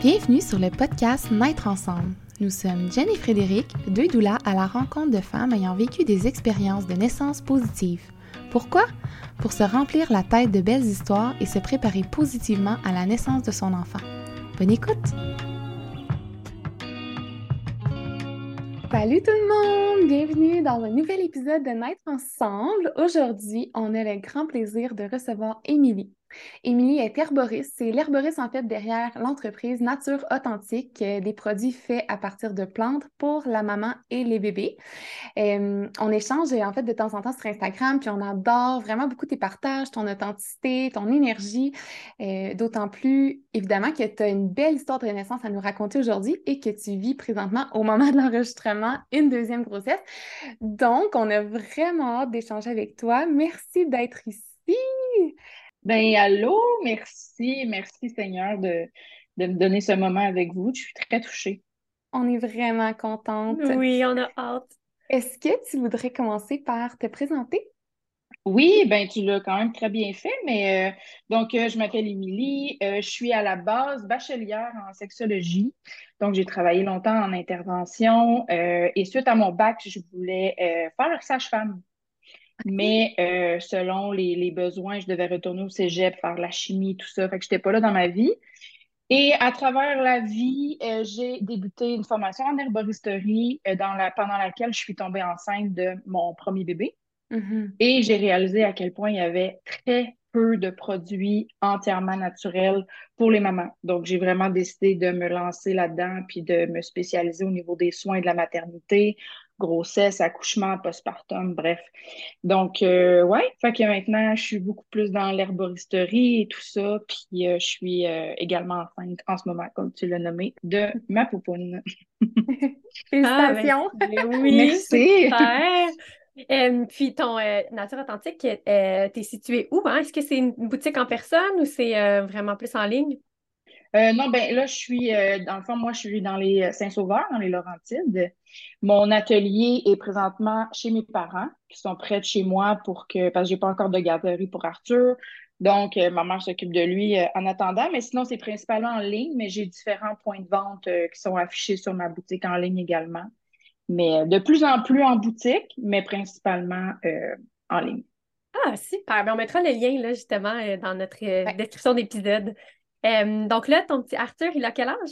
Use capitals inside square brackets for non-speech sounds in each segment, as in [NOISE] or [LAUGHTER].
Bienvenue sur le podcast Naître ensemble. Nous sommes Jen et Frédéric, deux doulas à la rencontre de femmes ayant vécu des expériences de naissance positives. Pourquoi? Pour se remplir la tête de belles histoires et se préparer positivement à la naissance de son enfant. Bonne écoute! Salut tout le monde! Bienvenue dans un nouvel épisode de Naître ensemble. Aujourd'hui, on a le grand plaisir de recevoir Émilie. Émilie est herboriste. C'est l'herboriste en fait derrière l'entreprise Nature Authentique, euh, des produits faits à partir de plantes pour la maman et les bébés. On échange en fait de temps en temps sur Instagram, puis on adore vraiment beaucoup tes partages, ton authenticité, ton énergie. Euh, d'autant plus évidemment que tu as une belle histoire de renaissance à nous raconter aujourd'hui et que tu vis présentement au moment de l'enregistrement une deuxième grossesse. Donc, on a vraiment hâte d'échanger avec toi. Merci d'être ici. Ben, allô, merci, merci Seigneur de, de me donner ce moment avec vous. Je suis très touchée. On est vraiment contente. Oui, on a hâte. Est-ce que tu voudrais commencer par te présenter? Oui, ben tu l'as quand même très bien fait, mais euh, donc euh, je m'appelle Émilie, euh, je suis à la base bachelière en sexologie, donc j'ai travaillé longtemps en intervention et suite à mon bac, je voulais faire sage-femme. Mais euh, selon les, besoins, je devais retourner au cégep, faire la chimie, tout ça. Fait que j'étais pas là dans ma vie. Et à travers la vie, euh, j'ai débuté une formation en herboristerie euh, dans la, pendant laquelle je suis tombée enceinte de mon premier bébé. Mm-hmm. Et j'ai réalisé à quel point il y avait très peu de produits entièrement naturels pour les mamans. Donc, j'ai vraiment décidé de me lancer là-dedans puis de me spécialiser au niveau des soins de la maternité, grossesse, accouchement, postpartum, bref. Donc, euh, ouais, fait que maintenant, je suis beaucoup plus dans l'herboristerie et tout ça. Puis, euh, je suis euh, également enceinte en ce moment, comme tu l'as nommé, de ma poupoune. [LAUGHS] Félicitations! Ah, ben, oui, [LAUGHS] Merci! puis ton Nature Authentique, t'es situé où? Hein? Est-ce que c'est une boutique en personne ou c'est vraiment plus en ligne? Euh, non, ben là, je suis, euh, dans le fond, moi, je suis dans les euh, Saint-Sauveur, dans les Laurentides. Mon atelier est présentement chez mes parents, qui sont près de chez moi pour que, parce que j'ai pas encore de garderie pour Arthur. Donc, ma mère s'occupe de lui en attendant, mais sinon, c'est principalement en ligne, mais j'ai différents points de vente qui sont affichés sur ma boutique en ligne également. Mais de plus en plus en boutique, mais principalement en ligne. Ah, super. Ben, on mettra le lien, là, justement, dans notre description d'épisode. Euh, donc là, ton petit Arthur, il a quel âge?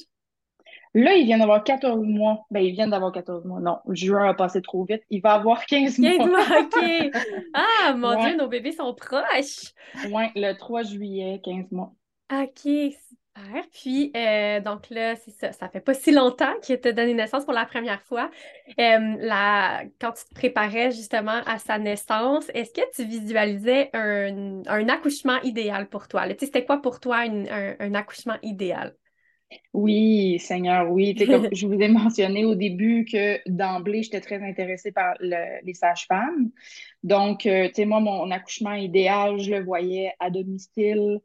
Là, il vient d'avoir 14 mois. Ben, il vient d'avoir 14 mois. Non, juin a passé trop vite. Il va avoir 15 mois. 15 mois, OK. [LAUGHS] Ah, mon Dieu, nos bébés sont proches. Oui, le 3 juillet, 15 mois. OK, puis, euh, donc là, c'est ça, ça fait pas si longtemps qu'il t'a donné naissance pour la première fois. Euh, la, quand tu te préparais justement à sa naissance, est-ce que tu visualisais un, accouchement idéal pour toi? C'était quoi pour toi un, accouchement idéal? Oui, Seigneur, oui. comme [LAUGHS] je vous ai mentionné au début que d'emblée, j'étais très intéressée par les sages-femmes. Donc, euh, tu sais, moi, mon accouchement idéal, je le voyais à domicile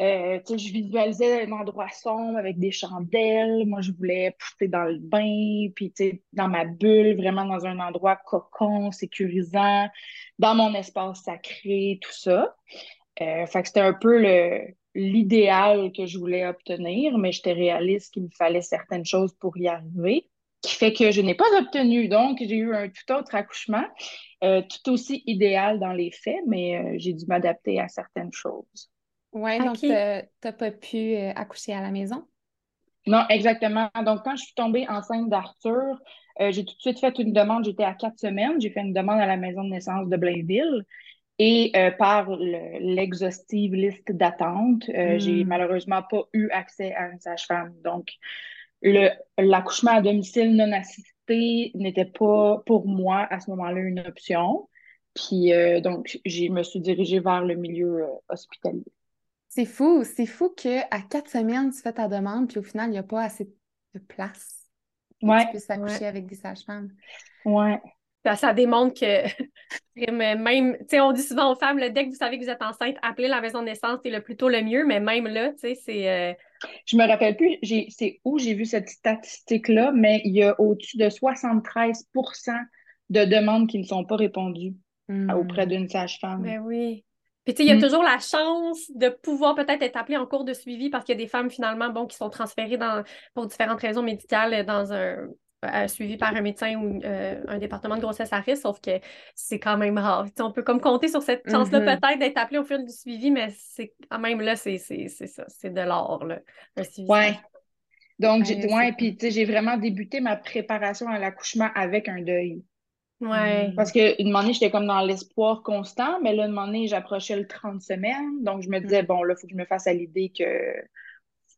euh, je visualisais un endroit sombre avec des chandelles. Moi, je voulais pousser dans le bain, puis dans ma bulle, vraiment dans un endroit cocon, sécurisant, dans mon espace sacré, tout ça. Euh, c'était un peu l'idéal que je voulais obtenir, mais j'étais réaliste qu'il me fallait certaines choses pour y arriver, qui fait que je n'ai pas obtenu. Donc, j'ai eu un tout autre accouchement, euh, tout aussi idéal dans les faits, mais j'ai dû m'adapter à certaines choses. Oui, donc tu n'as pas pu euh, accoucher à la maison? Non, exactement. Donc, quand je suis tombée enceinte d'Arthur, euh, j'ai tout de suite fait une demande. J'étais à quatre semaines. J'ai fait une demande à la maison de naissance de Blainville. Et euh, par l'exhaustive liste d'attente, j'ai hmm. malheureusement pas eu accès à une sage-femme. Donc, l'accouchement à domicile non assisté n'était pas pour moi à ce moment-là une option. Puis, donc, je me suis dirigée vers le milieu hospitalier. C'est fou, c'est fou qu'à quatre semaines, tu fais ta demande, puis au final, il n'y a pas assez de place pour que tu puisses accoucher avec des sages-femmes. Ouais. Ça, démontre que [LAUGHS] même, tu sais, on dit souvent aux femmes, dès que vous savez que vous êtes enceinte, appelez la maison de naissance, c'est le plus tôt le mieux, mais même là, tu sais, c'est. Euh, Je me rappelle plus, c'est où j'ai vu cette statistique-là, mais il y a au-dessus de 73% de demandes qui ne sont pas répondues hmm. auprès d'une sage-femme. Ben oui. Puis, tu sais, il y a Mm. toujours la chance de pouvoir peut-être être appelé en cours de suivi parce qu'il y a des femmes, finalement, bon, qui sont transférées dans, pour différentes raisons médicales dans un euh, suivi par un médecin ou euh, un département de grossesse à risque, sauf que c'est quand même rare. Tu sais, on peut comme compter sur cette chance-là Mhm. peut-être d'être appelé au fil du suivi, mais c'est quand même là, c'est ça, c'est de l'or, là, un suivi. Ouais. Donc, j'ai, Ouais, puis tu sais, j'ai vraiment débuté ma préparation à l'accouchement avec un deuil. Ouais. Parce que une année, j'étais comme dans l'espoir constant, mais là, une année, j'approchais le 30 semaines. Donc, je me disais, bon, là, il faut que je me fasse à l'idée que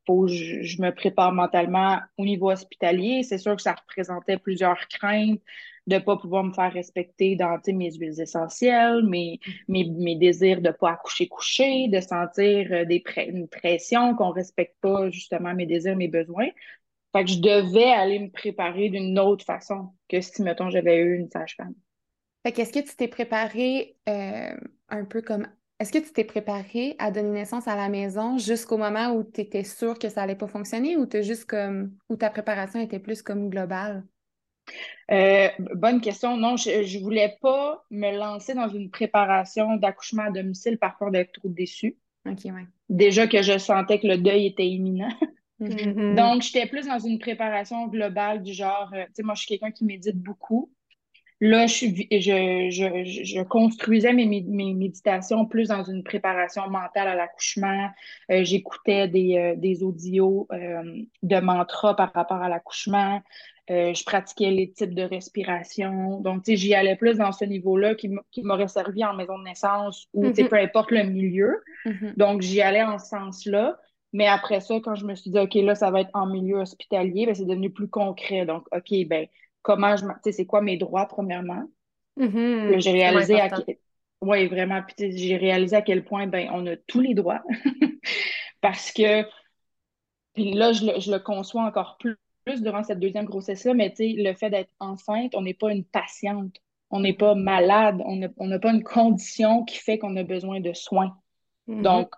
faut que je, je me prépare mentalement au niveau hospitalier. C'est sûr que ça représentait plusieurs craintes de ne pas pouvoir me faire respecter dans mes huiles essentielles, mes, mes, mes désirs de ne pas accoucher coucher, de sentir euh, des une pression qu'on ne respecte pas justement mes désirs, mes besoins. Fait que je devais aller me préparer d'une autre façon que si, mettons, j'avais eu une sage-femme. Fait qu'est-ce que tu t'es préparé euh, un peu comme. Est-ce que tu t'es préparé à donner naissance à la maison jusqu'au moment où tu étais sûre que ça allait pas fonctionner ou t'as juste comme ou ta préparation était plus comme globale? Euh, bonne question. Non, je ne voulais pas me lancer dans une préparation d'accouchement à domicile par peur d'être trop déçue. Ok, ouais. Déjà que je sentais que le deuil était imminent. [LAUGHS] Mhm. Mhm. Donc, j'étais plus dans une préparation globale du genre, euh, tu sais, moi, je suis quelqu'un qui médite beaucoup. Là, je, suis- je, je, je, construisais mes, mes, méditations plus dans une préparation mentale à l'accouchement. Euh, j'écoutais des, euh, des audios euh, de mantras par rapport à l'accouchement. Je pratiquais les types de respiration. Donc, tu sais, j'y allais plus dans ce niveau-là qui m'aurait servi en maison de naissance ou, tu sais, Mhm. peu importe le milieu. Mhm. Donc, j'y allais en ce sens-là. Mais après ça, quand je me suis dit, OK, là, ça va être en milieu hospitalier, ben, c'est devenu plus concret. Donc, OK, ben, comment je, tu sais, c'est quoi mes droits, premièrement? Mhm. Là, j'ai réalisé à quel... Oui, vraiment. Puis, j'ai réalisé à quel point, ben, on a tous les droits. [LAUGHS] Parce que, puis là, je le, je le conçois encore plus, plus durant cette deuxième grossesse-là, mais tu sais, le fait d'être enceinte, on n'est pas une patiente. On n'est pas malade. On n'a pas une condition qui fait qu'on a besoin de soins. Mhm. Donc,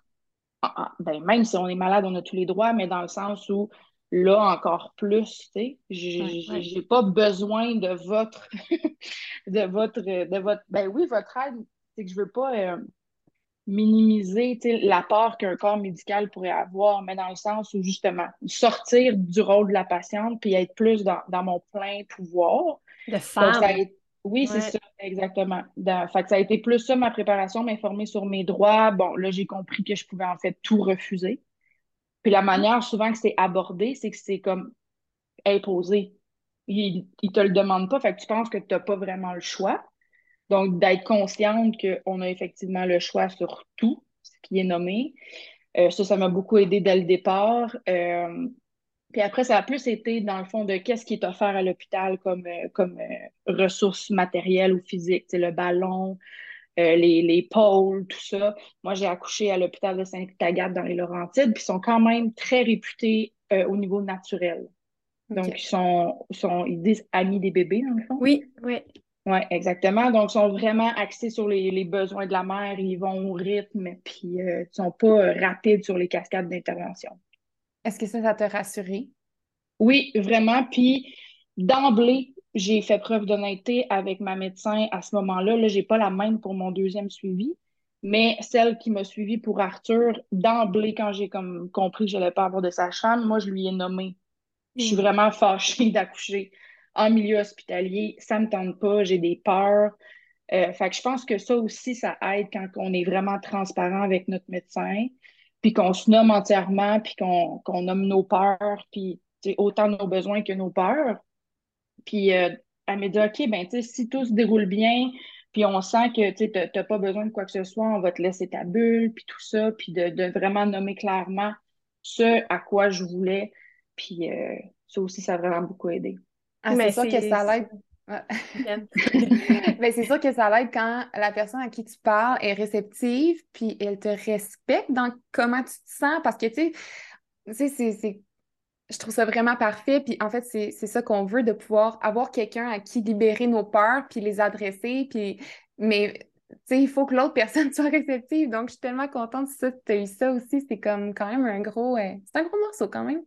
ben, même si on est malade, on a tous les droits, mais dans le sens où là encore plus, tu sais, j'ai pas besoin de votre, [LAUGHS] de votre, de votre, ben oui, votre aide, c'est que je veux pas euh, minimiser, tu sais, l'apport qu'un corps médical pourrait avoir, mais dans le sens où justement sortir du rôle de la patiente puis être plus dans, dans mon plein pouvoir. De Donc, ça a femme. été- Oui, c'est Ouais. ça, exactement. Dans- fait que ça a été plus ça, ma préparation, m'informer sur mes droits. Bon, là, j'ai compris que je pouvais en fait tout refuser. Puis la manière souvent que c'est abordé, c'est que c'est comme imposé. Ils ne te le demandent pas, fait que tu penses que tu n'as pas vraiment le choix. Donc, d'être consciente qu'on a effectivement le choix sur tout ce qui est nommé. Euh, ça, ça m'a beaucoup aidé dès le départ. Euh, puis après, ça a plus été dans le fond de qu'est-ce qui est offert à l'hôpital comme, euh, comme euh, ressources matérielles ou physiques, le ballon, euh, les, les pôles, tout ça. Moi, j'ai accouché à l'hôpital de Sainte-Agathe dans les Laurentides, puis ils sont quand même très réputés euh, au niveau naturel. Donc, ils sont, sont, ils disent amis des bébés, dans le fond. Oui, oui. Oui, exactement. Donc, ils sont vraiment axés sur les, les besoins de la mère, ils vont au rythme, puis ils sont pas rapides sur les cascades d'intervention. Est-ce que ça, ça t'a rassuré? Oui, vraiment. Puis d'emblée, j'ai fait preuve d'honnêteté avec ma médecin à ce moment-là. Là, j'ai pas la même pour mon deuxième suivi, mais celle qui m'a suivi pour Arthur, d'emblée, quand j'ai comme compris que je n'allais pas avoir de sage-femme, moi, je lui ai nommé. Je suis Mm. vraiment fâchée [LAUGHS] d'accoucher en milieu hospitalier. Ça me tente pas, j'ai des peurs. Euh, fait que je pense que ça aussi, ça aide quand on est vraiment transparent avec notre médecin, puis qu'on se nomme entièrement, puis qu'on qu'on nomme nos peurs, puis autant nos besoins que nos peurs. Puis euh, elle m'a dit, OK, ben, tu sais, si tout se déroule bien, puis on sent que tu n'as pas besoin de quoi que ce soit, on va te laisser ta bulle, puis tout ça, puis de, de vraiment nommer clairement ce à quoi je voulais. Puis euh, ça aussi, ça a vraiment beaucoup aidé. Ah, Mais c'est sûr que c'est- ça l'aide. Ouais. Ben, [LAUGHS] c'est sûr que ça l'aide quand la personne à qui tu parles est réceptive, puis elle te respecte dans comment tu te sens, parce que, tu sais, tu sais, c'est, c'est- je trouve ça vraiment parfait, puis en fait, c'est, c'est ça qu'on veut, de pouvoir avoir quelqu'un à qui libérer nos peurs, puis les adresser, puis, mais, tu sais, il faut que l'autre [LAUGHS] personne soit réceptive, donc je suis tellement contente que tu as eu ça aussi, c'est comme quand même un gros, euh, c'est un gros morceau quand même.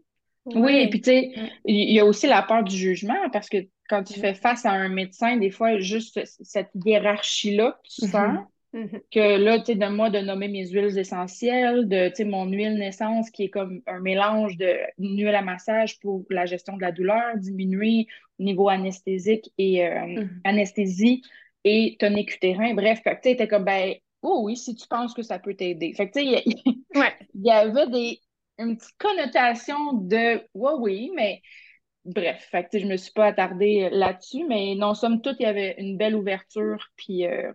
Oui, et puis tu sais, il y a aussi la peur du jugement parce que quand tu fais face à un médecin, des fois, juste cette hiérarchie-là que tu Mhm. sens, Mm-hmm. Que là, tu sais, de moi, de nommer mes huiles essentielles, de, tu sais, mon huile naissance qui est comme un mélange de huile à massage pour la gestion de la douleur, diminuer au niveau anesthésique et euh, mm-hmm. anesthésie et tonique utérin. Bref, tu sais, comme, ben, oh oui, si tu penses que ça peut t'aider. Fait que, tu sais, il y, [LAUGHS] avait des, une petite connotation de, ouais, oui, mais bref, fait que, je me suis pas attardée là-dessus, mais non, somme toute, il y avait une belle ouverture, puis euh,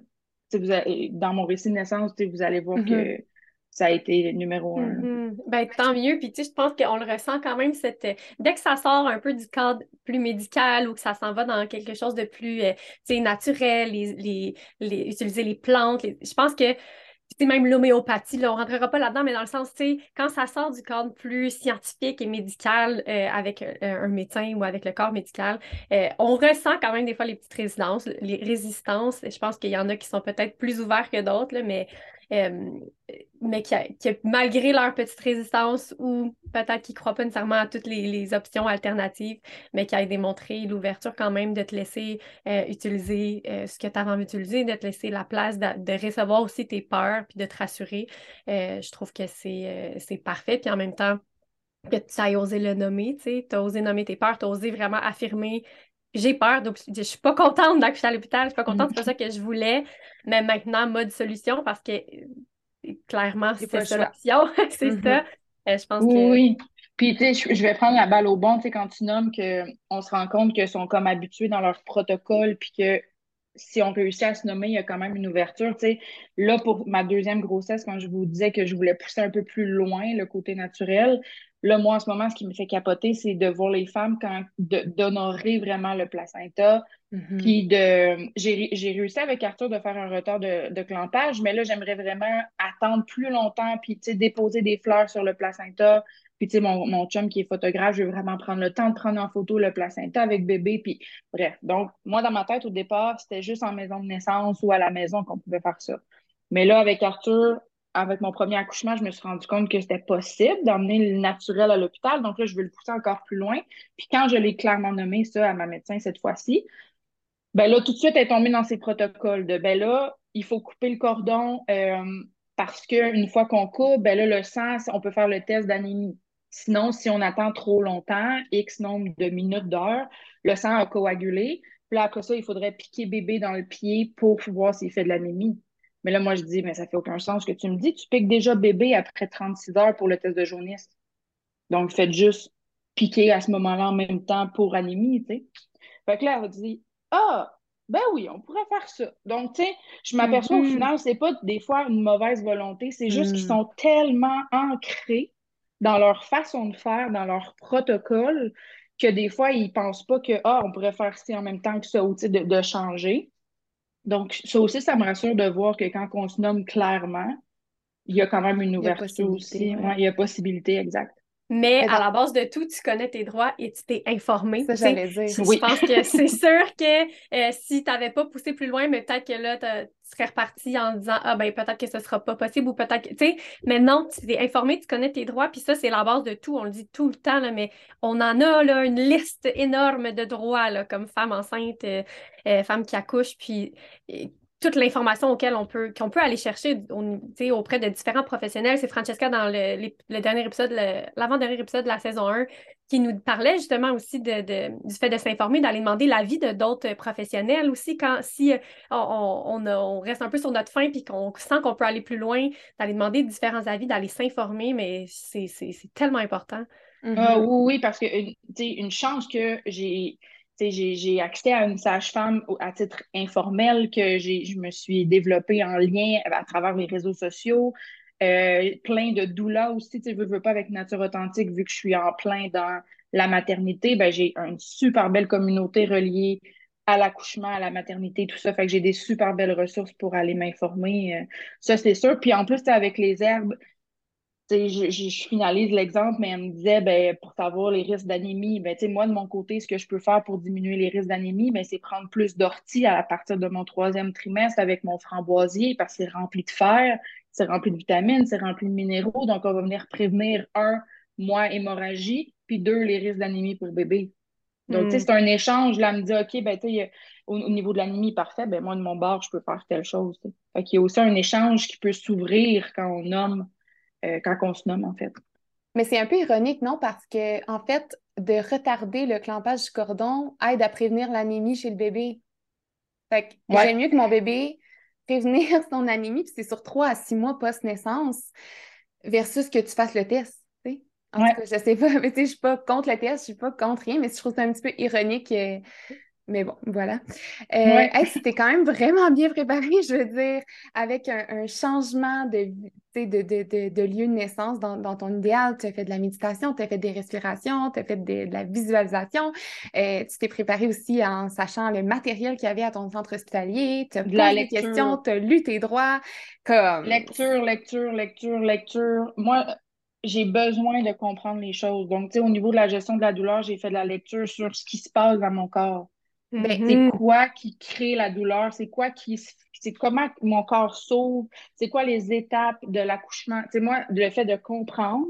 vous dans mon récit de naissance, vous allez voir que mm-hmm. ça a été numéro un. Mm-hmm. Ben, tant mieux. Puis, tu sais, je pense qu'on le ressent quand même, cette... dès que ça sort un peu du cadre plus médical ou que ça s'en va dans quelque chose de plus euh, naturel, les, les, utiliser les plantes, je pense que c'est même l'homéopathie, là, on ne rentrera pas là-dedans, mais dans le sens, tu sais, quand ça sort du cadre plus scientifique et médical euh, avec euh, un médecin ou avec le corps médical, euh, on ressent quand même des fois les petites résistances, les résistances. Je pense qu'il y en a qui sont peut-être plus ouverts que d'autres, mais euh, mais qui, malgré leur petite résistance ou peut-être qu'ils ne croient pas nécessairement à toutes les, options alternatives, mais qui a démontré l'ouverture quand même de te laisser euh, utiliser euh, ce que tu as envie d'utiliser, de te laisser la place de, recevoir aussi tes peurs puis de te rassurer. je trouve que c'est parfait. Puis en même temps, que tu aies osé le nommer, tu as osé nommer tes peurs, tu as osé vraiment affirmer j'ai peur, donc je suis pas contente d'accoucher à l'hôpital, je suis pas contente, c'est pas ça que je voulais. Mais maintenant, mode solution, parce que euh, clairement, c'est ça l'option, [LAUGHS] c'est mm-hmm. ça. Euh, je pense oui, que... Oui, Puis, tu sais, je vais prendre la balle au bon, tu sais, quand tu nommes qu'on se rend compte qu'ils sont comme habitués dans leur protocole, puis que si on réussit à se nommer, il y a quand même une ouverture. Tu sais, là, pour ma deuxième grossesse, quand je vous disais que je voulais pousser un peu plus loin le côté naturel, Là, moi, en ce moment, ce qui me fait capoter, c'est de voir les femmes quand d'honorer vraiment le placenta. Mm-hmm. Puis de. J'ai réussi avec Arthur de faire un retard de, de clampage, mais là, j'aimerais vraiment attendre plus longtemps, puis déposer des fleurs sur le placenta. Puis, tu sais, mon, mon chum qui est photographe, je veux vraiment prendre le temps de prendre en photo le placenta avec bébé. Puis, bref. Donc, moi, dans ma tête, au départ, c'était juste en maison de naissance ou à la maison qu'on pouvait faire ça. Mais là, avec Arthur, avec mon premier accouchement, je me suis rendu compte que c'était possible d'emmener le naturel à l'hôpital. Donc là, je veux le pousser encore plus loin. Puis quand je l'ai clairement nommé ça à ma médecin cette fois-ci, ben là, tout de suite, elle est tombée dans ses protocoles de ben là, il faut couper le cordon euh, parce qu'une fois qu'on coupe, ben là, le sang, on peut faire le test d'anémie. Sinon, si on attend trop longtemps, X nombre de minutes, d'heures, le sang a coagulé. Puis là, après ça, il faudrait piquer bébé dans le pied pour voir s'il fait de l'anémie. Mais là, moi, je dis, mais ça fait aucun sens ce que tu me dis. Tu piques déjà bébé après 36 heures pour le test de jaunisse. Donc, faites juste piquer à ce moment-là en même temps pour anémie, tu sais. Fait que là, elle dit, ah, ben oui, on pourrait faire ça. Donc, tu sais, je m'aperçois au mm-hmm. final, c'est pas des fois une mauvaise volonté, c'est juste qu'ils mm. sont tellement ancrés dans leur façon de faire, dans leur protocole, que des fois, ils pensent pas que, ah, on pourrait faire ça en même temps que ça, ou de, de changer. Donc, ça aussi, ça me rassure de voir que quand on se nomme clairement, il y a quand même une ouverture aussi. il y a possibilité, exact. Mais à la base de tout, tu connais tes droits et tu t'es informé. Ça, j'allais dire. Je pense que [LAUGHS] c'est sûr que euh, si tu n'avais pas poussé plus loin, mais peut-être que là, tu serais reparti en disant Ah, ben peut-être que ce ne sera pas possible ou peut-être que. Tu sais, mais non, tu t'es informé, tu connais tes droits, puis ça, c'est la base de tout. On le dit tout le temps, là, mais on en a là, une liste énorme de droits, là, comme femme enceinte, euh, euh, femme qui accouche, puis toute l'information auquel on peut, qu'on peut aller chercher auprès de différents professionnels. C'est Francesca dans le, dernier épisode, l'avant-dernier épisode de la saison 1, qui nous parlait justement aussi de, du fait de s'informer, d'aller demander l'avis de d'autres professionnels aussi, quand si euh, on, on, reste un peu sur notre fin puis qu'on sent qu'on peut aller plus loin, d'aller demander différents avis, d'aller s'informer, mais c'est tellement important. Ah oui, oui, parce que une chance que j'ai j'ai accès à une sage-femme à titre informel que je me suis développée en lien à travers les réseaux sociaux. Euh, plein de doulas aussi, tu veux, veux pas avec Nature Authentique, vu que je suis en plein dans la maternité, ben, j'ai une super belle communauté reliée à l'accouchement, à la maternité, tout ça. Fait que j'ai des super belles ressources pour aller m'informer. Euh, ça, c'est sûr. Puis en plus, avec les herbes, je, je, finalise l'exemple, mais elle me disait, ben, pour savoir les risques d'anémie, ben, moi, de mon côté, ce que je peux faire pour diminuer les risques d'anémie, ben, c'est prendre plus d'ortie à partir de mon troisième trimestre avec mon framboisier parce que c'est rempli de fer, c'est rempli de vitamines, c'est rempli de minéraux. Donc, on va venir prévenir, un, moi, hémorragie, puis deux, les risques d'anémie pour bébé. Donc, tu sais, mm. c'est un échange. Là, elle me dit, OK, ben, tu au, niveau de l'anémie parfait, ben moi, de mon bord, je peux faire telle chose. Fait qu'il y a aussi un échange qui peut s'ouvrir quand on nomme, euh, quand on se nomme, en fait. Mais c'est un peu ironique, non? Parce que, en fait, de retarder le clampage du cordon aide à prévenir l'anémie chez le bébé. Fait que j'aime mieux que mon bébé prévenir [LAUGHS] son anémie, puis c'est sur trois à six mois post-naissance, versus que tu fasses le test. En tout cas, je sais pas, [LAUGHS] mais tu sais, je suis pas contre le test, je suis pas contre rien, mais je trouve ça un petit peu ironique. Euh, mais bon, voilà. Euh, c'était quand même vraiment bien préparé, je veux dire, avec un, changement de, de, de, de, lieu de naissance dans, ton idéal. Tu as fait de la méditation, tu as fait des respirations, tu as fait de, la visualisation. Euh, tu t'es préparé aussi en sachant le matériel qu'il y avait à ton centre hospitalier. Tu as posé des questions, tu as lu tes droits. Comme... Lecture, lecture, lecture, lecture. Moi, j'ai besoin de comprendre les choses. Donc, tu sais, au niveau de la gestion de la douleur, j'ai fait de la lecture sur ce qui se passe dans mon corps. Ben, c'est mm-hmm. quoi qui crée la douleur? C'est quoi qui. C'est comment mon corps s'ouvre? C'est quoi les étapes de l'accouchement? Tu sais, moi, le fait de comprendre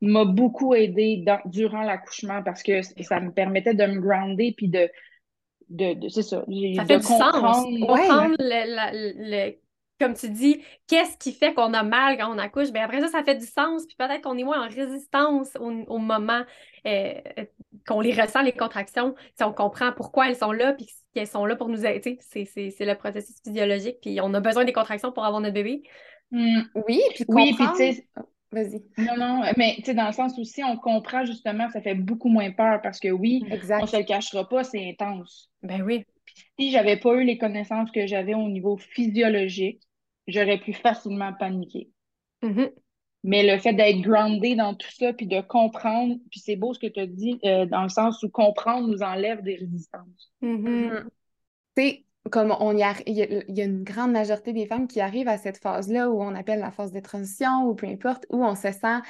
m'a beaucoup aidé durant l'accouchement parce que ça me permettait de me grounder puis de. de, c'est ça. Ça fait du sens. Comprendre le, comme tu dis, qu'est-ce qui fait qu'on a mal quand on accouche? Bien, après ça, ça fait du sens, puis peut-être qu'on est moins en résistance au, moment euh, qu'on les ressent, les contractions, si on comprend pourquoi elles sont là, puis qu'elles sont là pour nous aider. C'est le processus physiologique, puis on a besoin des contractions pour avoir notre bébé. Mmh. oui, puis comprendre... Oui, Vas-y. Non, non, mais tu sais, dans le sens aussi, on comprend justement ça fait beaucoup moins peur parce que oui, on ne se le cachera pas, c'est intense. Ben oui. si j'avais pas eu les connaissances que j'avais au niveau physiologique, j'aurais pu facilement paniquer. Mm-hmm. Mais le fait d'être groundé dans tout ça, puis de comprendre, puis c'est beau ce que tu as dit, euh, dans le sens où comprendre nous enlève des résistances. Mm-hmm. Mm-hmm. comme on y, il y, a une grande majorité des femmes qui arrivent à cette phase-là où on appelle la phase de transition ou peu importe, où on se sent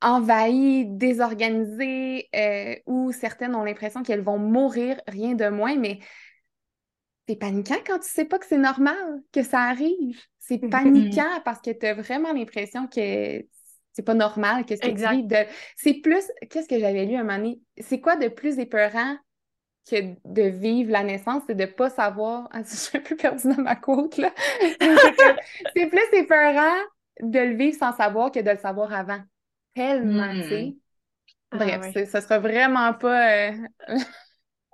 envahies, désorganisées, euh, où certaines ont l'impression qu'elles vont mourir, rien de moins, mais c'est paniquant quand tu sais pas que c'est normal que ça arrive. C'est mm-hmm. paniquant parce que tu as vraiment l'impression que c'est pas normal que ce que tu De... C'est plus, qu'est-ce que j'avais lu un moment donné? C'est quoi de plus épeurant que de vivre la naissance, c'est de pas savoir. Ah, [LAUGHS] je suis un peu perdue dans ma côte, là. [LAUGHS] c'est plus épeurant de le vivre sans savoir que de le savoir avant. Tellement, tu sais. Mm. Bref, ah, ça sera vraiment pas. Euh, [LAUGHS]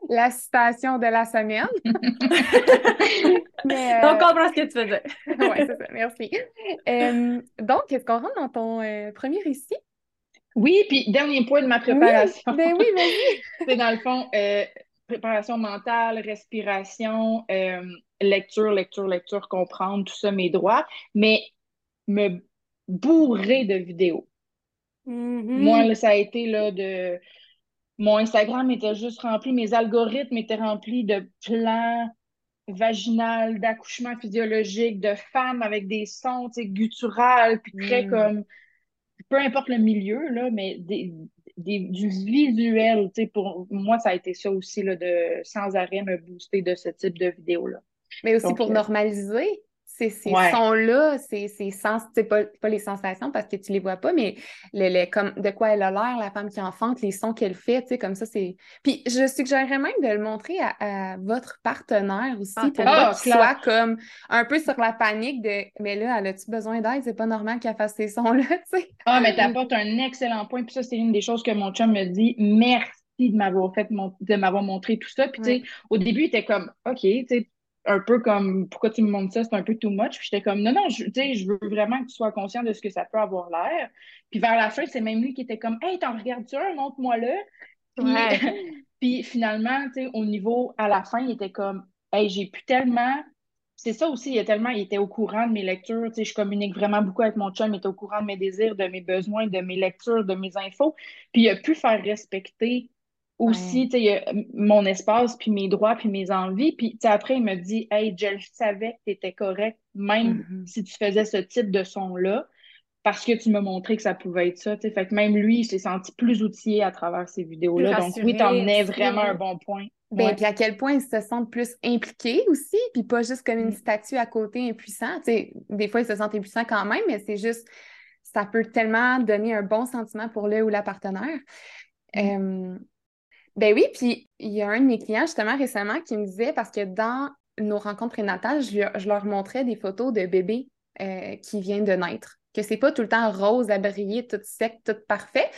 la citation de la semaine. [LAUGHS] Mais, Donc, on comprend ce que tu veux dire. [LAUGHS] oui, c'est ça, merci. Euh, donc, est-ce qu'on rentre dans ton euh, premier récit? Oui, puis dernier point de ma préparation. Oui, ben oui, vas-y. [LAUGHS] c'est dans le fond, euh, préparation mentale, respiration, lecture, lecture, lecture, comprendre, tout ça, mes droits, mais me bourrer de vidéos. Mm-hmm. Moi, ça a été là, de mon Instagram était juste rempli, mes algorithmes étaient remplis de plans vaginal, d'accouchement physiologique, de femmes avec des sons gutturales, puis très mm. comme, peu importe le milieu, là, mais des, du visuel, pour moi, ça a été ça aussi, là, de sans arrêt me booster de ce type de vidéo-là. Mais aussi pour euh, normaliser ces, sons-là, ces, ces sens, pas, pas les sensations parce que tu les vois pas, mais le, comme de quoi elle a l'air, la femme qui enfante, les sons qu'elle fait, tu sais, comme ça, c'est. Puis je suggérerais même de le montrer à, votre partenaire aussi ah, pour pas qu'il soit comme un peu sur la panique de Mais là, elle a-tu besoin d'aide? C'est pas normal qu'elle fasse ces sons-là, [LAUGHS] tu sais. Ah, mais tu apportes un excellent point. Puis ça, c'est une des choses que mon chum me dit. Merci de m'avoir fait de m'avoir montré tout ça. Puis tu sais, au début, il était comme OK, tu sais un peu comme pourquoi tu me montres ça, c'est un peu too much. Puis j'étais comme non, non, je, je veux vraiment que tu sois conscient de ce que ça peut avoir l'air. Puis vers la fin, c'est même lui qui était comme Hey, t'en regardes-tu un, montre-moi-le. [LAUGHS] Puis, finalement, tu sais, au niveau à la fin, il était comme Hey, j'ai pu tellement. C'est ça aussi, il, a tellement, il était au courant de mes lectures. Tu sais, je communique vraiment beaucoup avec mon chum, il était au courant de mes désirs, de mes besoins, de mes lectures, de mes infos. Puis il a pu faire respecter aussi, tu sais, mon espace, puis mes droits, puis mes envies. Puis, après, il me dit, hey, je savais que tu étais correct, même mm-hmm. si tu faisais ce type de son-là, parce que tu m'as montré que ça pouvait être ça. Fait que même lui, il s'est senti plus outillé à travers ces vidéos-là. Donc, oui, t'en es vraiment un bon point. Ben, puis à quel point ils se sentent plus impliqués aussi, puis pas juste comme une mm. statue à côté impuissant. sais, des fois, ils se sentent impuissants quand même, mais c'est juste, ça peut tellement donner un bon sentiment pour le ou la partenaire. Mm. Ben oui, puis il y a un de mes clients justement récemment qui me disait, parce que dans nos rencontres prénatales, je, leur montrais des photos de bébés euh, qui viennent de naître que c'est pas tout le temps rose à briller, tout sec, tout parfait.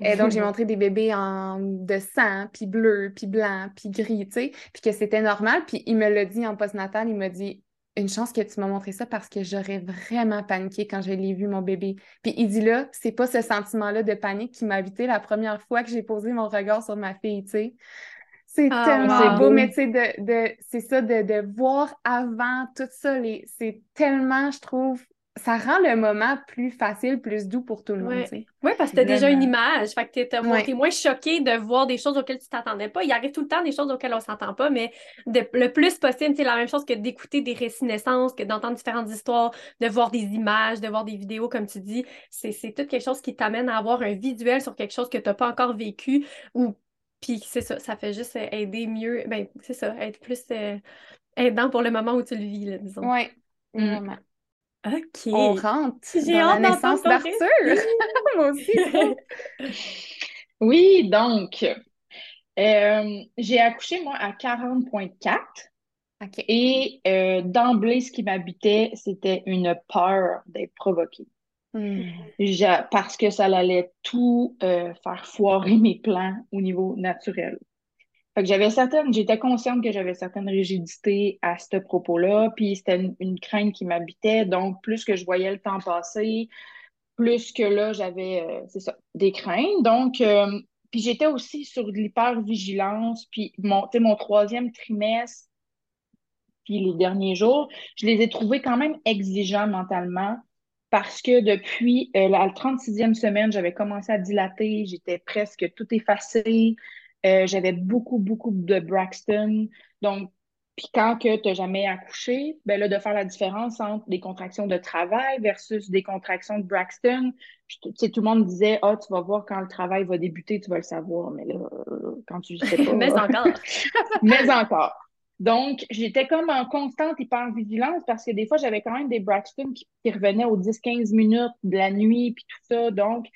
Et donc, j'ai [LAUGHS] montré des bébés en de sang, puis bleu, puis blanc, puis gris, tu sais, puis que c'était normal. Puis il me l'a dit en postnatal, il m'a dit une chance que tu m'as montré ça parce que j'aurais vraiment paniqué quand je l'ai vu, mon bébé. Puis il dit là, c'est pas ce sentiment-là de panique qui m'a habité la première fois que j'ai posé mon regard sur ma fille, tu sais. C'est ah, tellement beau, mais tu sais, de, de c'est ça, de, de, voir avant tout ça, c'est tellement, je trouve, ça rend le moment plus facile, plus doux pour tout le monde. Oui, parce que tu as déjà une image. Fait que tu es, moins choqué de voir des choses auxquelles tu t'attendais pas. Il arrive tout le temps des choses auxquelles on s'attend pas, mais le plus possible, c'est la même chose que d'écouter des récits naissances, que d'entendre différentes histoires, de voir des images, de voir des vidéos, comme tu dis. C'est tout quelque chose qui t'amène à avoir un visuel sur quelque chose que tu n'as pas encore vécu ou puis c'est ça, ça fait juste aider mieux, ben c'est ça, être plus euh, aidant pour le moment où tu le vis, disons. Oui, mm. OK. On rentre J'ai dans la naissance d'Arthur. [LAUGHS] Moi aussi. [LAUGHS] oui, donc, euh, j'ai accouché, moi, à 40,4. Et euh, d'emblée, ce qui m'habitait, c'était une peur d'être provoquée. Hmm. Parce que ça allait tout euh, faire foirer mes plans au niveau naturel. Fait que j'avais certaines, j'étais consciente que j'avais certaines rigidités à ce propos-là, puis c'était une, crainte qui m'habitait. Donc, plus que je voyais le temps passer, plus que là, j'avais, euh, c'est ça, des craintes. Donc, euh, puis j'étais aussi sur de l'hypervigilance, puis mon, mon troisième trimestre, puis les derniers jours, je les ai trouvés quand même exigeants mentalement parce que depuis euh, la 36e semaine, j'avais commencé à dilater, j'étais presque tout effacée. Euh, j'avais beaucoup, beaucoup de Braxton. Donc, puis quand que tu n'as jamais accouché, ben là, de faire la différence entre des contractions de travail versus des contractions de Braxton. Tout le monde disait, ah, tu vas voir quand le travail va débuter, tu vas le savoir. Mais là, quand tu sais [LAUGHS] pas. mais encore. [LAUGHS] mais encore. Donc, j'étais comme en constante hypervigilance parce que des fois, j'avais quand même des Braxton qui, qui revenaient aux 10-15 minutes de la nuit, puis tout ça. Donc,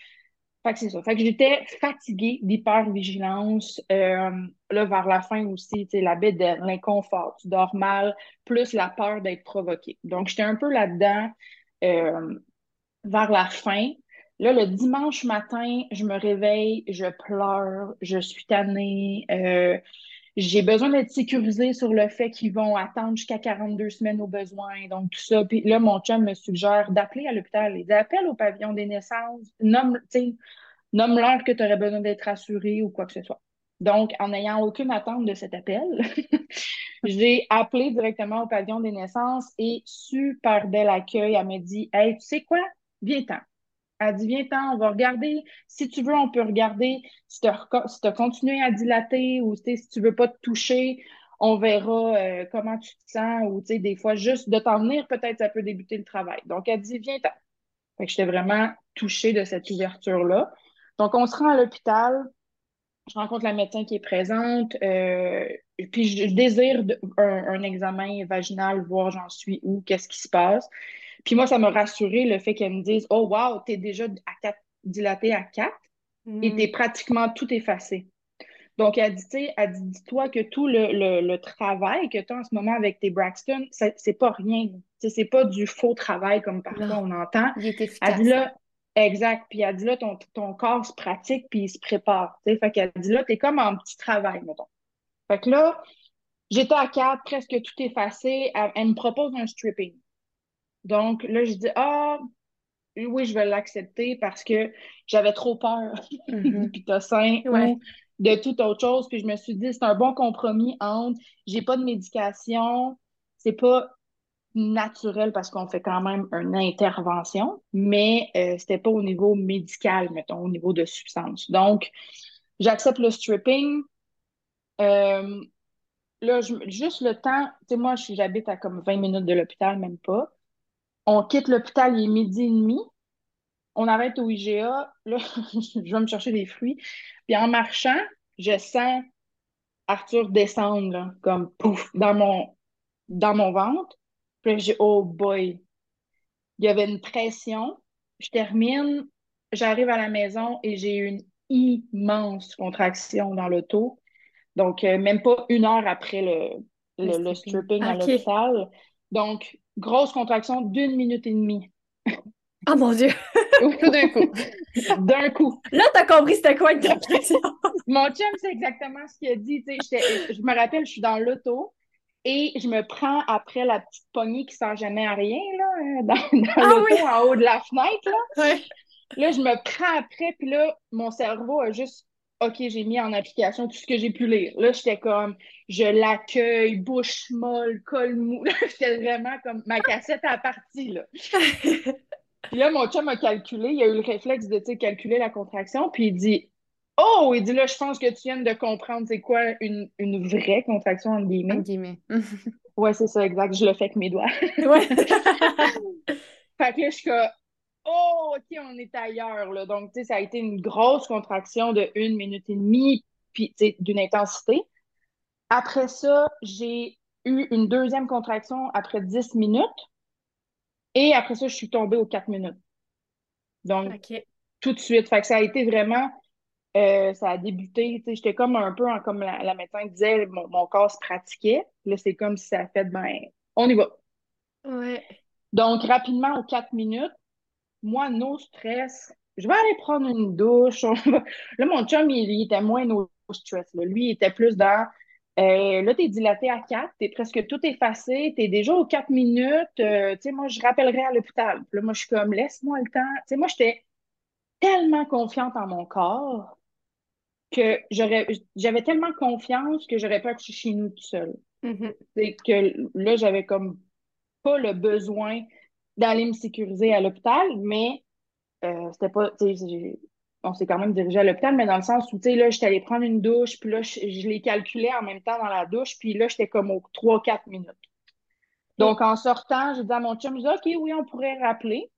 fait que c'est ça. Fait que j'étais fatiguée d'hypervigilance. Euh, là, vers la fin aussi, tu la bête de l'inconfort. Tu dors mal, plus la peur d'être provoquée. Donc, j'étais un peu là-dedans euh, vers la fin. Là, le dimanche matin, je me réveille, je pleure, je suis tannée. Euh, j'ai besoin d'être sécurisée sur le fait qu'ils vont attendre jusqu'à 42 semaines au besoin. Donc, tout ça. Puis là, mon chum me suggère d'appeler à l'hôpital. Il dit au pavillon des naissances, nomme, nomme-leur que tu aurais besoin d'être rassuré ou quoi que ce soit. Donc, en n'ayant aucune attente de cet appel, [LAUGHS] j'ai appelé directement au pavillon des naissances et super bel accueil. Elle m'a dit Hey, tu sais quoi? Viens-t'en. Elle dit Viens-t'en, on va regarder. Si tu veux, on peut regarder si tu as, continué à dilater ou si tu veux pas te toucher. On verra euh, comment tu te sens ou des fois, juste de t'en venir, peut-être ça peut débuter le travail. Donc, elle dit Viens-t'en. Fait que j'étais vraiment touchée de cette ouverture-là. Donc, on se rend à l'hôpital, je rencontre la médecin qui est présente, euh, puis je désire un, examen vaginal, voir j'en suis où, qu'est-ce qui se passe. Puis moi, ça m'a rassuré le fait qu'elle me dise Oh, wow, t'es déjà à 4, dilaté à 4 et t'es mm. pratiquement tout effacé. Donc, elle dit, elle dit, dis-toi que tout le, travail que tu as en ce moment avec tes Braxton, c'est pas rien. C'est pas du faux travail comme parfois on entend. Il est efficace. Elle dit là, Exact. Puis elle dit là, ton, ton corps se pratique puis il se prépare. T'sais. Fait qu'elle dit là, t'es comme en petit travail, mettons. Fait que là, j'étais à quatre, presque tout effacé. Elle, me propose un stripping. Donc là, je dis Ah, oui, je vais l'accepter parce que j'avais trop peur [LAUGHS] mm-hmm. du sein ou de toute autre chose. Puis je me suis dit, c'est un bon compromis entre j'ai pas de médication, c'est pas naturel parce qu'on fait quand même une intervention, mais euh, c'était pas au niveau médical, mettons, au niveau de substance. Donc, j'accepte le stripping. Euh, là, juste le temps, tu sais, moi, j'habite à comme 20 minutes de l'hôpital, même pas. On quitte l'hôpital, il est midi et demi. On arrête au IGA. Là, [LAUGHS] je vais me chercher des fruits. Puis en marchant, je sens Arthur descendre, comme pouf, dans mon, dans mon ventre. Puis j'ai oh boy. Il y avait une pression. Je termine, j'arrive à la maison et j'ai une immense contraction dans l'auto. Donc, euh, même pas une heure après le, le, stripping à l'hôpital. Donc, grosse contraction d'une minute et demie. Oh mon Dieu! [LAUGHS] d'un coup. D'un coup. Là, t'as compris c'était quoi une contraction? [LAUGHS] mon chum, c'est exactement ce qu'il a dit. Je me rappelle, je suis dans l'auto et je me prends après la petite poignée qui sent jamais à rien, là, dans, ah l'auto, en haut de la fenêtre, là. Là, je me prends après, puis là, mon cerveau a juste OK, j'ai mis en application tout ce que j'ai pu lire. Là, j'étais comme, je l'accueille, bouche molle, col mou. [LAUGHS] j'étais vraiment comme, ma cassette à partie, là. [LAUGHS] puis là, mon chum a calculé, il a eu le réflexe de, calculer la contraction, puis il dit, oh, il dit, là, je pense que tu viens de comprendre c'est quoi une, une, vraie contraction, entre guillemets. En guillemets. [LAUGHS] ouais, c'est ça, exact. Je le fais avec mes doigts. ouais. fait que là, je suis comme, oh, OK, on est ailleurs. Là. Donc, tu sais, ça a été une grosse contraction de une minute et demie, puis d'une intensité. Après ça, j'ai eu une deuxième contraction après 10 minutes. Et après ça, je suis tombée aux 4 minutes. Donc, tout de suite. Fait que ça a été vraiment. Euh, ça a débuté, tu sais, j'étais comme un peu, comme la, médecin disait, mon, corps se pratiquait. Là, c'est comme si ça a fait, ben, on y va. Ouais. Donc, rapidement, aux 4 minutes, moi, no stress. Je vais aller prendre une douche. [LAUGHS] là, mon chum, il, était moins no stress. Lui, il était plus dans. Euh, là, tu es dilaté à 4, tu es presque tout effacé, tu es déjà aux 4 minutes. Euh, tu sais, moi, je rappellerai à l'hôpital. Là, moi, je suis comme, laisse-moi le temps. Tu sais, moi, j'étais tellement confiante en mon corps que j'aurais, j'avais tellement confiance que j'aurais pas accoucher chez nous tout seul. Mm-hmm. C'est que là, j'avais comme pas le besoin d'aller me sécuriser à l'hôpital, mais euh, c'était pas, on s'est quand même dirigé à l'hôpital, mais dans le sens où, tu sais, là, j'étais allée prendre une douche, puis là, je, les calculais en même temps dans la douche, puis là, j'étais comme aux 3-4 minutes. Donc, en sortant, j'ai dit à mon chum, je dis, OK, oui, on pourrait rappeler.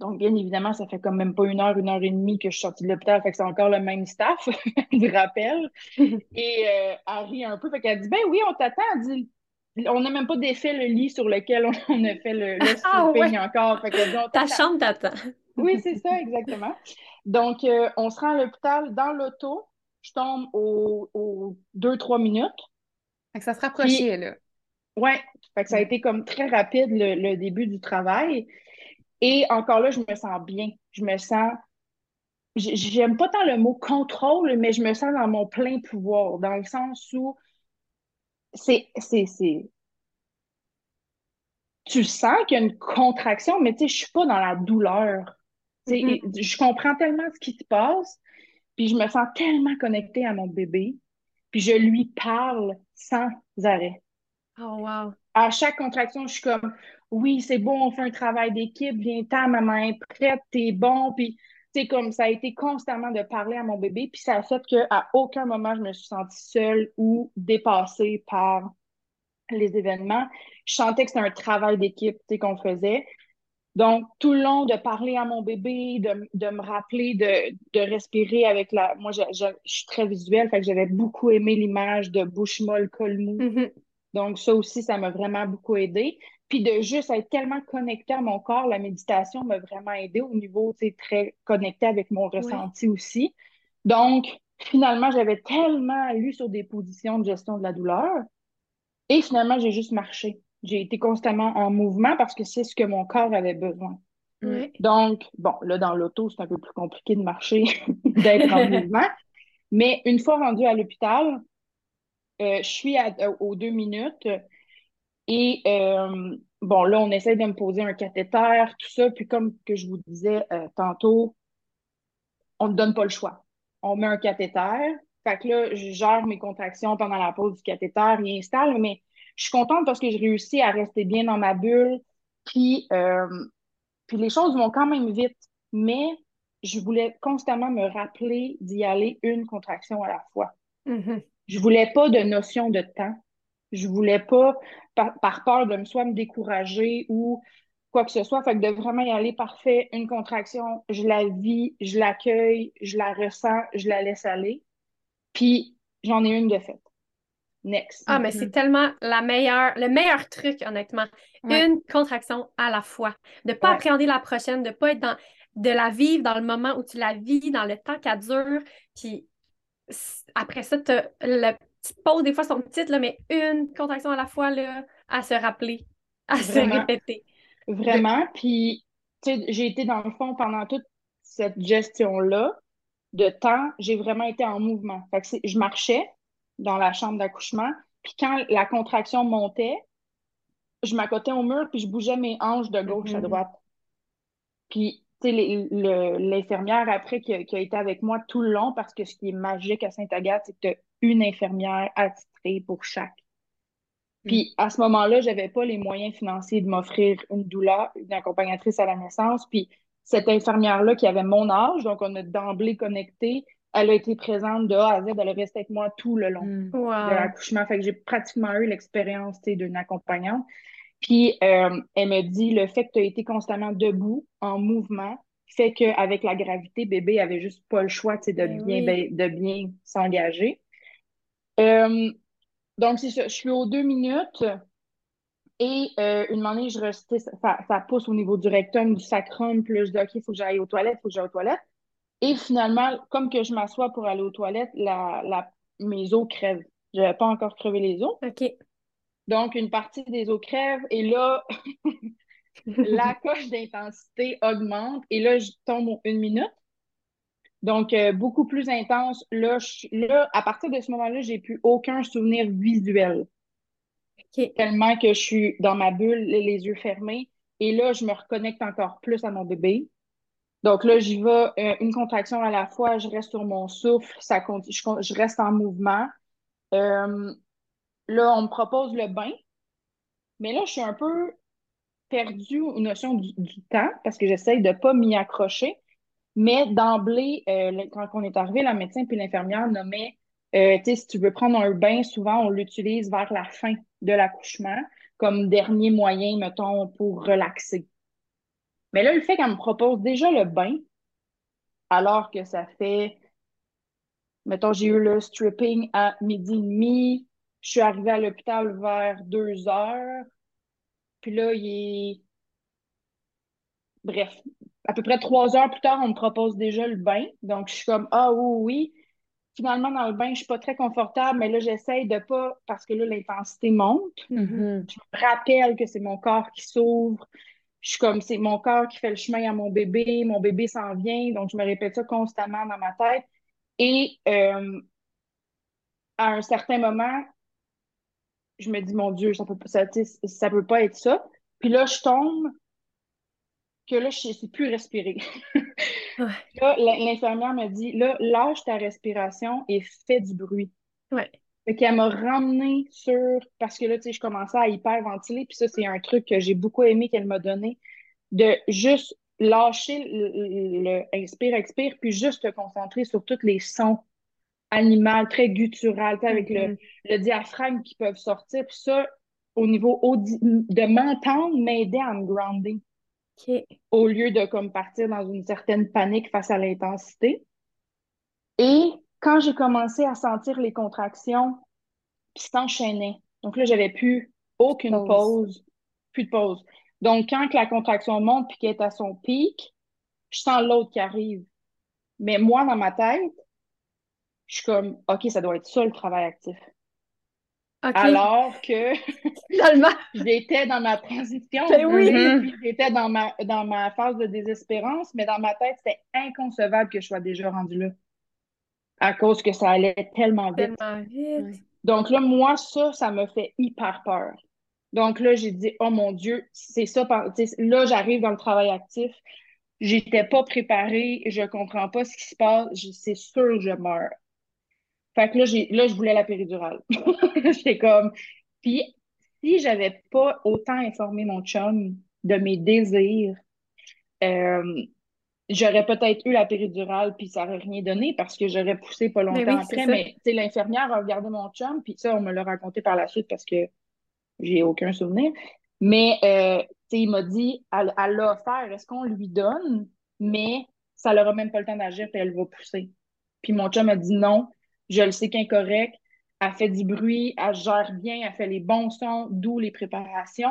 Donc, bien évidemment, ça fait quand même pas une heure, une heure et demie que je suis sortie de l'hôpital, fait que c'est encore le même staff, [LAUGHS] je rappelle. [LAUGHS] et euh, elle rit un peu, fait qu'elle dit, ben oui, on t'attend. Elle dit, on n'a même pas défait le lit sur lequel on, a fait le, le ah, encore. Ta chambre t'attend. oui, c'est ça, exactement. Donc, euh, on se rend à l'hôpital dans l'auto. Je tombe aux, deux, trois minutes. Fait que ça se rapprochait, là. Oui, fait que ça a été comme très rapide le, début du travail. Et encore là, je me sens bien. Je me sens j'aime pas tant le mot contrôle, mais je me sens dans mon plein pouvoir, dans le sens où c'est, c'est, Tu sens qu'il y a une contraction, mais tu sais, je suis pas dans la douleur. Mm-hmm. Je comprends tellement ce qui se passe, puis je me sens tellement connectée à mon bébé, puis je lui parle sans arrêt. Oh, wow. À chaque contraction, je suis comme, oui, c'est bon, on fait un travail d'équipe, viens-t'en, maman est prête, t'es bon, puis c'est comme ça a été constamment de parler à mon bébé, puis ça a fait qu'à aucun moment je me suis sentie seule ou dépassée par les événements. Je sentais que c'était un travail d'équipe qu'on faisait. Donc, tout le long de parler à mon bébé, de, me rappeler de, respirer avec la. Moi, je, suis très visuelle, fait que j'avais beaucoup aimé l'image de bouche molle, col mou. Mm-hmm. Donc, ça aussi, ça m'a vraiment beaucoup aidé. Puis de juste être tellement connecté à mon corps, la méditation m'a vraiment aidé au niveau, tu sais, très connecté avec mon ressenti aussi. Donc, finalement, j'avais tellement lu sur des positions de gestion de la douleur. Et finalement, j'ai juste marché. J'ai été constamment en mouvement parce que c'est ce que mon corps avait besoin. Donc, bon, là, dans l'auto, c'est un peu plus compliqué de marcher, [LAUGHS] d'être en mouvement. Mais une fois rendue à l'hôpital, euh, je suis aux deux minutes. Et euh, bon, là, on essaie de me poser un cathéter, tout ça. Puis comme que je vous disais euh, tantôt, on ne donne pas le choix. On met un cathéter. Fait que là, je gère mes contractions pendant la pause du cathéter, il installe, mais je suis contente parce que je réussis à rester bien dans ma bulle. Puis, euh, puis les choses vont quand même vite. Mais je voulais constamment me rappeler d'y aller une contraction à la fois. Mm-hmm. Je voulais pas de notion de temps. Je voulais pas, par, peur de me soit me décourager ou quoi que ce soit, fait que de vraiment y aller parfait, une contraction, je la vis, je l'accueille, je la ressens, je la laisse aller. Puis j'en ai une de faite. next. Ah, mais c'est tellement la meilleure, le meilleur truc, honnêtement. Ouais. Une contraction à la fois. De ne pas Ouais. appréhender la prochaine, de ne pas être dans. de la vivre dans le moment où tu la vis, dans le temps qu'elle dure. Puis après ça, tu la petite pause, des fois, sont petites, là, mais une contraction à la fois, là, à se rappeler, à se répéter. Vraiment. Puis, tu sais, j'ai été dans le fond pendant toute cette gestion-là de temps, j'ai vraiment été en mouvement. Fait que je marchais dans la chambre d'accouchement, puis quand la contraction montait, je m'accotais au mur, puis je bougeais mes hanches de gauche à Mhm. droite. Puis, tu sais, l'infirmière après qui a, qui a été avec moi tout le long, parce que ce qui est magique à Sainte-Agathe, c'est que tu as une infirmière attitrée pour chaque. Puis à ce moment-là, j'avais pas les moyens financiers de m'offrir une doula, une accompagnatrice à la naissance. Puis cette infirmière-là qui avait mon âge, donc on a d'emblée connecté, elle a été présente de A à Z, elle est restée avec moi tout le long Mm. de Wow. l'accouchement. Fait que j'ai pratiquement eu l'expérience, d'une accompagnante. Puis euh, elle me dit le fait que tu as été constamment debout, en mouvement, fait qu'avec la gravité, bébé avait juste pas le choix, de Ben bien, oui. ben- de bien s'engager. Euh, donc, c'est ça. Je suis aux deux minutes et euh, une année, je restais, ça, ça pousse au niveau du rectum, du sacrum, puis là, je dis, OK, il faut que j'aille aux toilettes, il faut que j'aille aux toilettes. Et finalement, comme que je m'assois pour aller aux toilettes, la, la, mes os crèvent. Je n'avais pas encore crevé les os. OK. Donc, une partie des os crève et là, [LAUGHS] la coche d'intensité augmente et là, je tombe aux une minute. Donc, euh, beaucoup plus intense. Là, je- là, à partir de ce moment-là, j'ai plus aucun souvenir visuel. Tellement que je suis dans ma bulle, les yeux fermés. Et là, je me reconnecte encore plus à mon bébé. Donc là, j'y vais euh, une contraction à la fois, je reste sur mon souffle, ça continue, je, reste en mouvement. Euh, là, on me propose le bain, mais là, je suis un peu perdue aux notions du, du temps parce que j'essaye de pas m'y accrocher. Mais d'emblée, euh, quand on est arrivé, la médecin puis l'infirmière nommaient, euh, tu sais, si tu veux prendre un bain, souvent on l'utilise vers la fin de l'accouchement comme dernier moyen, mettons, pour relaxer. Mais là, le fait qu'elle me propose déjà le bain, alors que ça fait, mettons, j'ai eu le stripping à midi et demi, je suis arrivée à l'hôpital vers deux heures, puis là, il est, bref, à peu près trois heures plus tard, on me propose déjà le bain, donc je suis comme, ah oui, oui. Finalement, dans le bain, je suis pas très confortable, mais là, j'essaye de pas, parce que là, l'intensité monte. Mhm. Je me rappelle que c'est mon corps qui s'ouvre. Je suis comme, c'est mon corps qui fait le chemin à mon bébé, mon bébé s'en vient, donc je me répète ça constamment dans ma tête. Et euh, à un certain moment, je me dis, mon Dieu, ça peut, ça peut pas être ça. Puis là, je tombe, que là, je ne sais plus respirer. [LAUGHS] Ouais. Là, l'in- l'infirmière me dit, là, lâche ta respiration et fais du bruit. Ouais. Fait qu'elle m'a ramené sur, parce que là, tu sais, je commençais à hyperventiler, puis ça, c'est un truc que j'ai beaucoup aimé qu'elle m'a donné, de juste lâcher le, le- le inspire, expire, puis juste te concentrer sur tous les sons animaux, très gutturales, tu sais, avec le, Mhm. le diaphragme qui peuvent sortir, puis ça, au niveau audi- de m'entendre, m'aider à me grounder Au lieu de comme partir dans une certaine panique face à l'intensité. Et quand j'ai commencé à sentir les contractions qui s'enchaînaient, donc là, j'avais plus aucune Pause. pause, plus de pause. Donc, quand la contraction monte puis qu'elle est à son pic, je sens l'autre qui arrive. Mais moi, dans ma tête, je suis comme, OK, ça doit être ça le travail actif. Alors que [LAUGHS] Finalement. j'étais dans ma transition, Ben oui. puis j'étais dans ma, dans ma phase de désespérance, mais dans ma tête, c'était inconcevable que je sois déjà rendue là. À cause que ça allait tellement vite. Tellement vite. Donc là, moi, ça, ça me fait hyper peur. Donc là, j'ai dit, oh mon Dieu, c'est ça. Là, j'arrive dans le travail actif. J'étais pas préparée, je comprends pas ce qui se passe, c'est sûr je meurs. Fait que là, j'ai, là, je voulais la péridurale. [LAUGHS] J'étais comme. Puis, si j'avais pas autant informé mon chum de mes désirs, euh, j'aurais peut-être eu la péridurale, puis ça aurait rien donné parce que j'aurais poussé pas Mais longtemps oui, c'est après. Mais, tu sais, l'infirmière a regardé mon chum, puis ça, on me l'a raconté par la suite parce que j'ai aucun souvenir. Mais, euh, tu sais, il m'a dit, elle, elle l'a offert, est-ce qu'on lui donne? Mais ça n'aura même pas le temps d'agir, puis elle va pousser. Puis mon chum a dit non, je le sais qu'incorrect. elle fait du bruit, elle gère bien, elle fait les bons sons, d'où les préparations.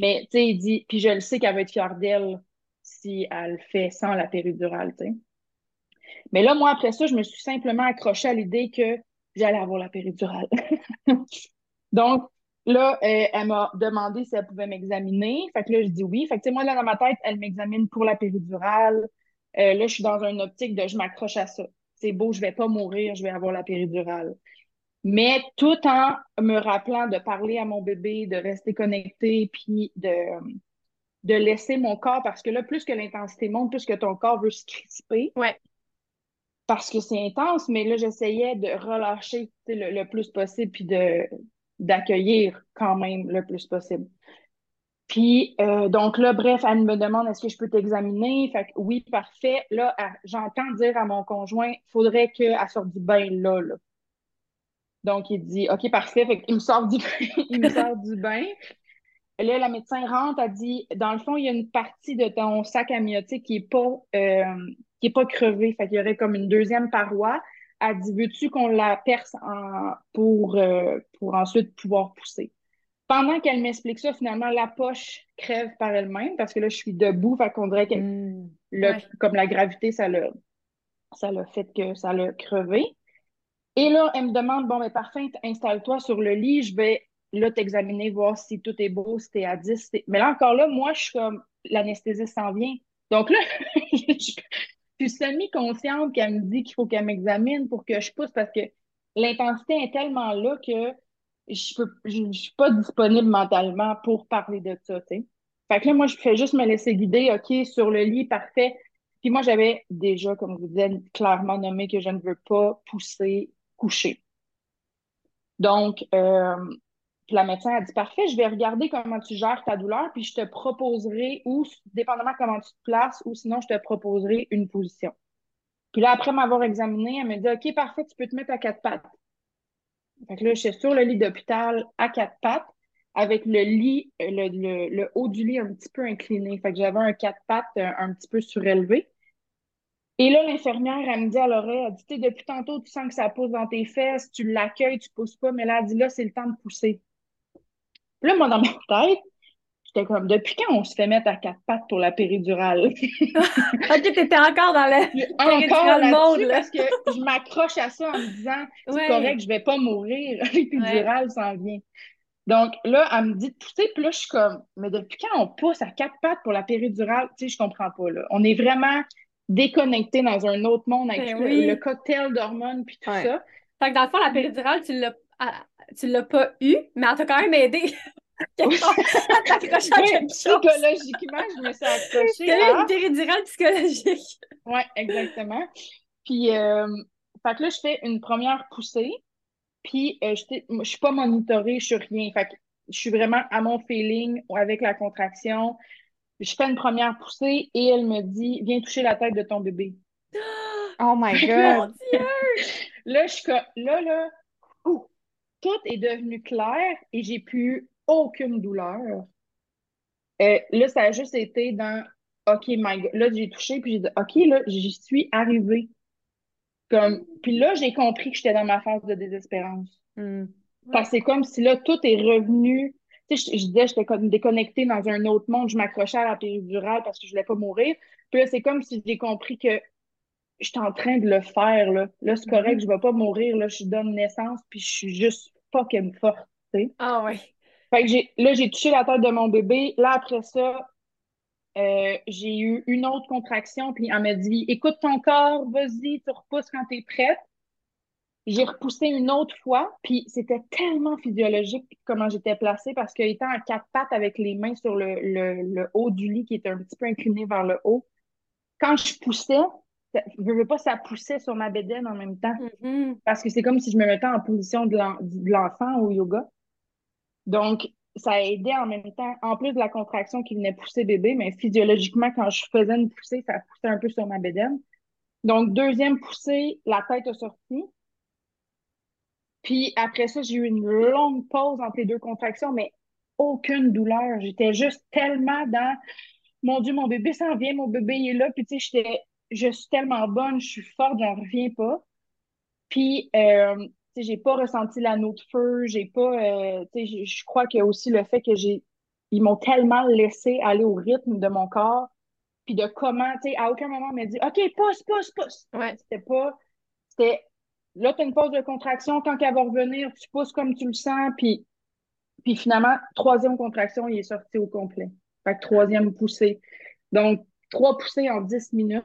Mais, tu sais, il dit, puis je le sais qu'elle va être fière d'elle si elle fait sans la péridurale, tu sais. Mais là, moi, après ça, je me suis simplement accrochée à l'idée que j'allais avoir la péridurale. [LAUGHS] Donc, là, euh, elle m'a demandé si elle pouvait m'examiner. Fait que là, je dis oui. Fait que, tu sais, moi, là, dans ma tête, elle m'examine pour la péridurale. Euh, là, je suis dans une optique de je m'accroche à ça. C'est beau, je vais pas mourir, je vais avoir la péridurale. Mais tout en me rappelant de parler à mon bébé, de rester connecté, puis de, de laisser mon corps, parce que là, plus que l'intensité monte, plus que ton corps veut se crisper. Ouais. Parce que c'est intense, mais là, j'essayais de relâcher le, le, plus possible, puis de, d'accueillir quand même le plus possible. Puis, euh, donc là, bref, elle me demande est-ce que je peux t'examiner? Fait que oui, parfait. Là, j'entends dire à mon conjoint faudrait qu'elle sorte du bain là, là. Donc, il dit OK, parfait. Fait qu'il me sort du bain. [LAUGHS] il me sort du bain. Là, la médecin rentre, elle dit Dans le fond, il y a une partie de ton sac amniotique qui n'est pas, euh, qui est pas crevé. Fait qu'il y aurait comme une deuxième paroi. Elle dit Veux-tu qu'on la perce en, pour, euh, pour ensuite pouvoir pousser? Pendant qu'elle m'explique ça, finalement, la poche crève par elle-même parce que là, je suis debout, fait qu'on dirait que hmm. comme la gravité, ça l'a ça l'a fait que ça l'a crevé. Et là, elle me demande, bon, mais parfait, installe-toi sur le lit, je vais là t'examiner, voir si tout est beau, si t'es à 10. Mais là, encore là, moi, je suis comme, l'anesthésiste s'en vient. Donc là, [LAUGHS] je suis semi-consciente qu'elle me dit qu'il faut qu'elle m'examine pour que je pousse parce que l'intensité est tellement là que je peux je, suis pas disponible mentalement pour parler de ça, tu. Fait que là, moi, je fais juste me laisser guider, OK, sur le lit, parfait. Puis moi, j'avais déjà, comme vous disais, clairement nommé que je ne veux pas pousser coucher. Donc, euh, la médecin a dit, parfait, je vais regarder comment tu gères ta douleur, puis je te proposerai, ou dépendamment comment tu te places, ou sinon, je te proposerai une position. Puis là, après m'avoir examiné, elle me dit, OK, parfait, tu peux te mettre à quatre pattes. Fait que là, je suis sur le lit d'hôpital à quatre pattes avec le lit, euh, le, le, haut du lit un petit peu incliné. Fait que j'avais un quatre pattes euh, un, petit peu surélevé. Et là, l'infirmière, elle me dit à l'oreille, elle dit, depuis tantôt, tu sens que ça pousse dans tes fesses, tu l'accueilles, tu pousses pas, mais là, elle dit, là, c'est le temps de pousser. Là, moi, dans ma [LAUGHS] tête, j'étais comme, depuis quand on se fait mettre à quatre pattes pour la péridurale? [LAUGHS] ok, t'étais encore dans le encore monde, parce que je m'accroche à ça en me disant, c'est correct, je vais pas mourir, [LAUGHS] l'épidurale s'en vient. Donc là, elle me dit de pousser, puis là, je suis comme, mais depuis quand on pousse à quatre pattes pour la péridurale? Tu sais, je comprends pas, là. On est vraiment déconnecté dans un autre monde avec ben le, cocktail d'hormones puis tout ça. Fait que dans le fond, la péridurale, tu l'as, ah, tu l'as pas eu, mais elle t'a quand même aidé. [LAUGHS] [LAUGHS] psychologiquement, je me suis accrochée. C'est à... une péridurale psychologique. Oui, exactement. Puis, euh, fait que là, je fais une première poussée. Puis, euh, je ne suis pas monitorée, je suis rien. Fait que je suis vraiment à mon feeling avec la contraction. Je fais une première poussée et elle me dit Viens toucher la tête de ton bébé. [GASPS] Oh my God! là, je là, là, tout est devenu clair et j'ai pu aucune douleur. Euh, là, ça a juste été dans OK, my God. Là, j'ai touché, puis j'ai dit OK, là, j'y suis arrivée. Comme... Puis là, j'ai compris que j'étais dans ma phase de désespérance. Hmm. Parce que c'est comme si là, tout est revenu. Tu sais, je, je disais, j'étais comme déconnectée dans un autre monde, je m'accrochais à la péridurale parce que je voulais pas mourir. Puis là, c'est comme si j'ai compris que j'étais en train de le faire, là. Là, c'est correct, mm-hmm. je vais pas mourir, là, je donne naissance, puis je suis juste fucking forte, tu sais. Ah ouais. Fait que j'ai, là, j'ai touché la tête de mon bébé. Là, après ça, euh, j'ai eu une autre contraction, puis elle m'a dit Écoute ton corps, vas-y, tu repousses quand tu es prête. J'ai repoussé une autre fois, puis c'était tellement physiologique comment j'étais placée parce qu'étant à quatre pattes avec les mains sur le, le, haut du lit qui était un petit peu incliné vers le haut, quand je poussais, je veux pas, ça poussait sur ma bédaine en même temps. Mm-hmm. Parce que c'est comme si je me mettais en position de l'enfant au yoga. Donc, ça a aidé en même temps, en plus de la contraction qui venait pousser bébé, mais physiologiquement, quand je faisais une poussée, ça poussait un peu sur ma bédaine. Donc, deuxième poussée, la tête a sorti. Puis après ça, j'ai eu une longue pause entre les deux contractions, mais aucune douleur. J'étais juste tellement dans mon Dieu, mon bébé s'en vient, mon bébé est là. Puis tu sais, je suis tellement bonne, je suis forte, j'en reviens pas. Puis, euh, j'ai pas ressenti l'anneau de feu, j'ai pas, euh, je crois que aussi le fait que j'ai, ils m'ont tellement laissé aller au rythme de mon corps, puis de comment, tu sais, à aucun moment on m'a dit, OK, pousse, pousse, pousse. Ouais. C'était pas, c'était, là, tu as une pause de contraction, quand elle va revenir, tu pousses comme tu le sens, puis, puis finalement, troisième contraction, il est sorti au complet. Fait que troisième poussée. Donc, trois poussées en dix minutes.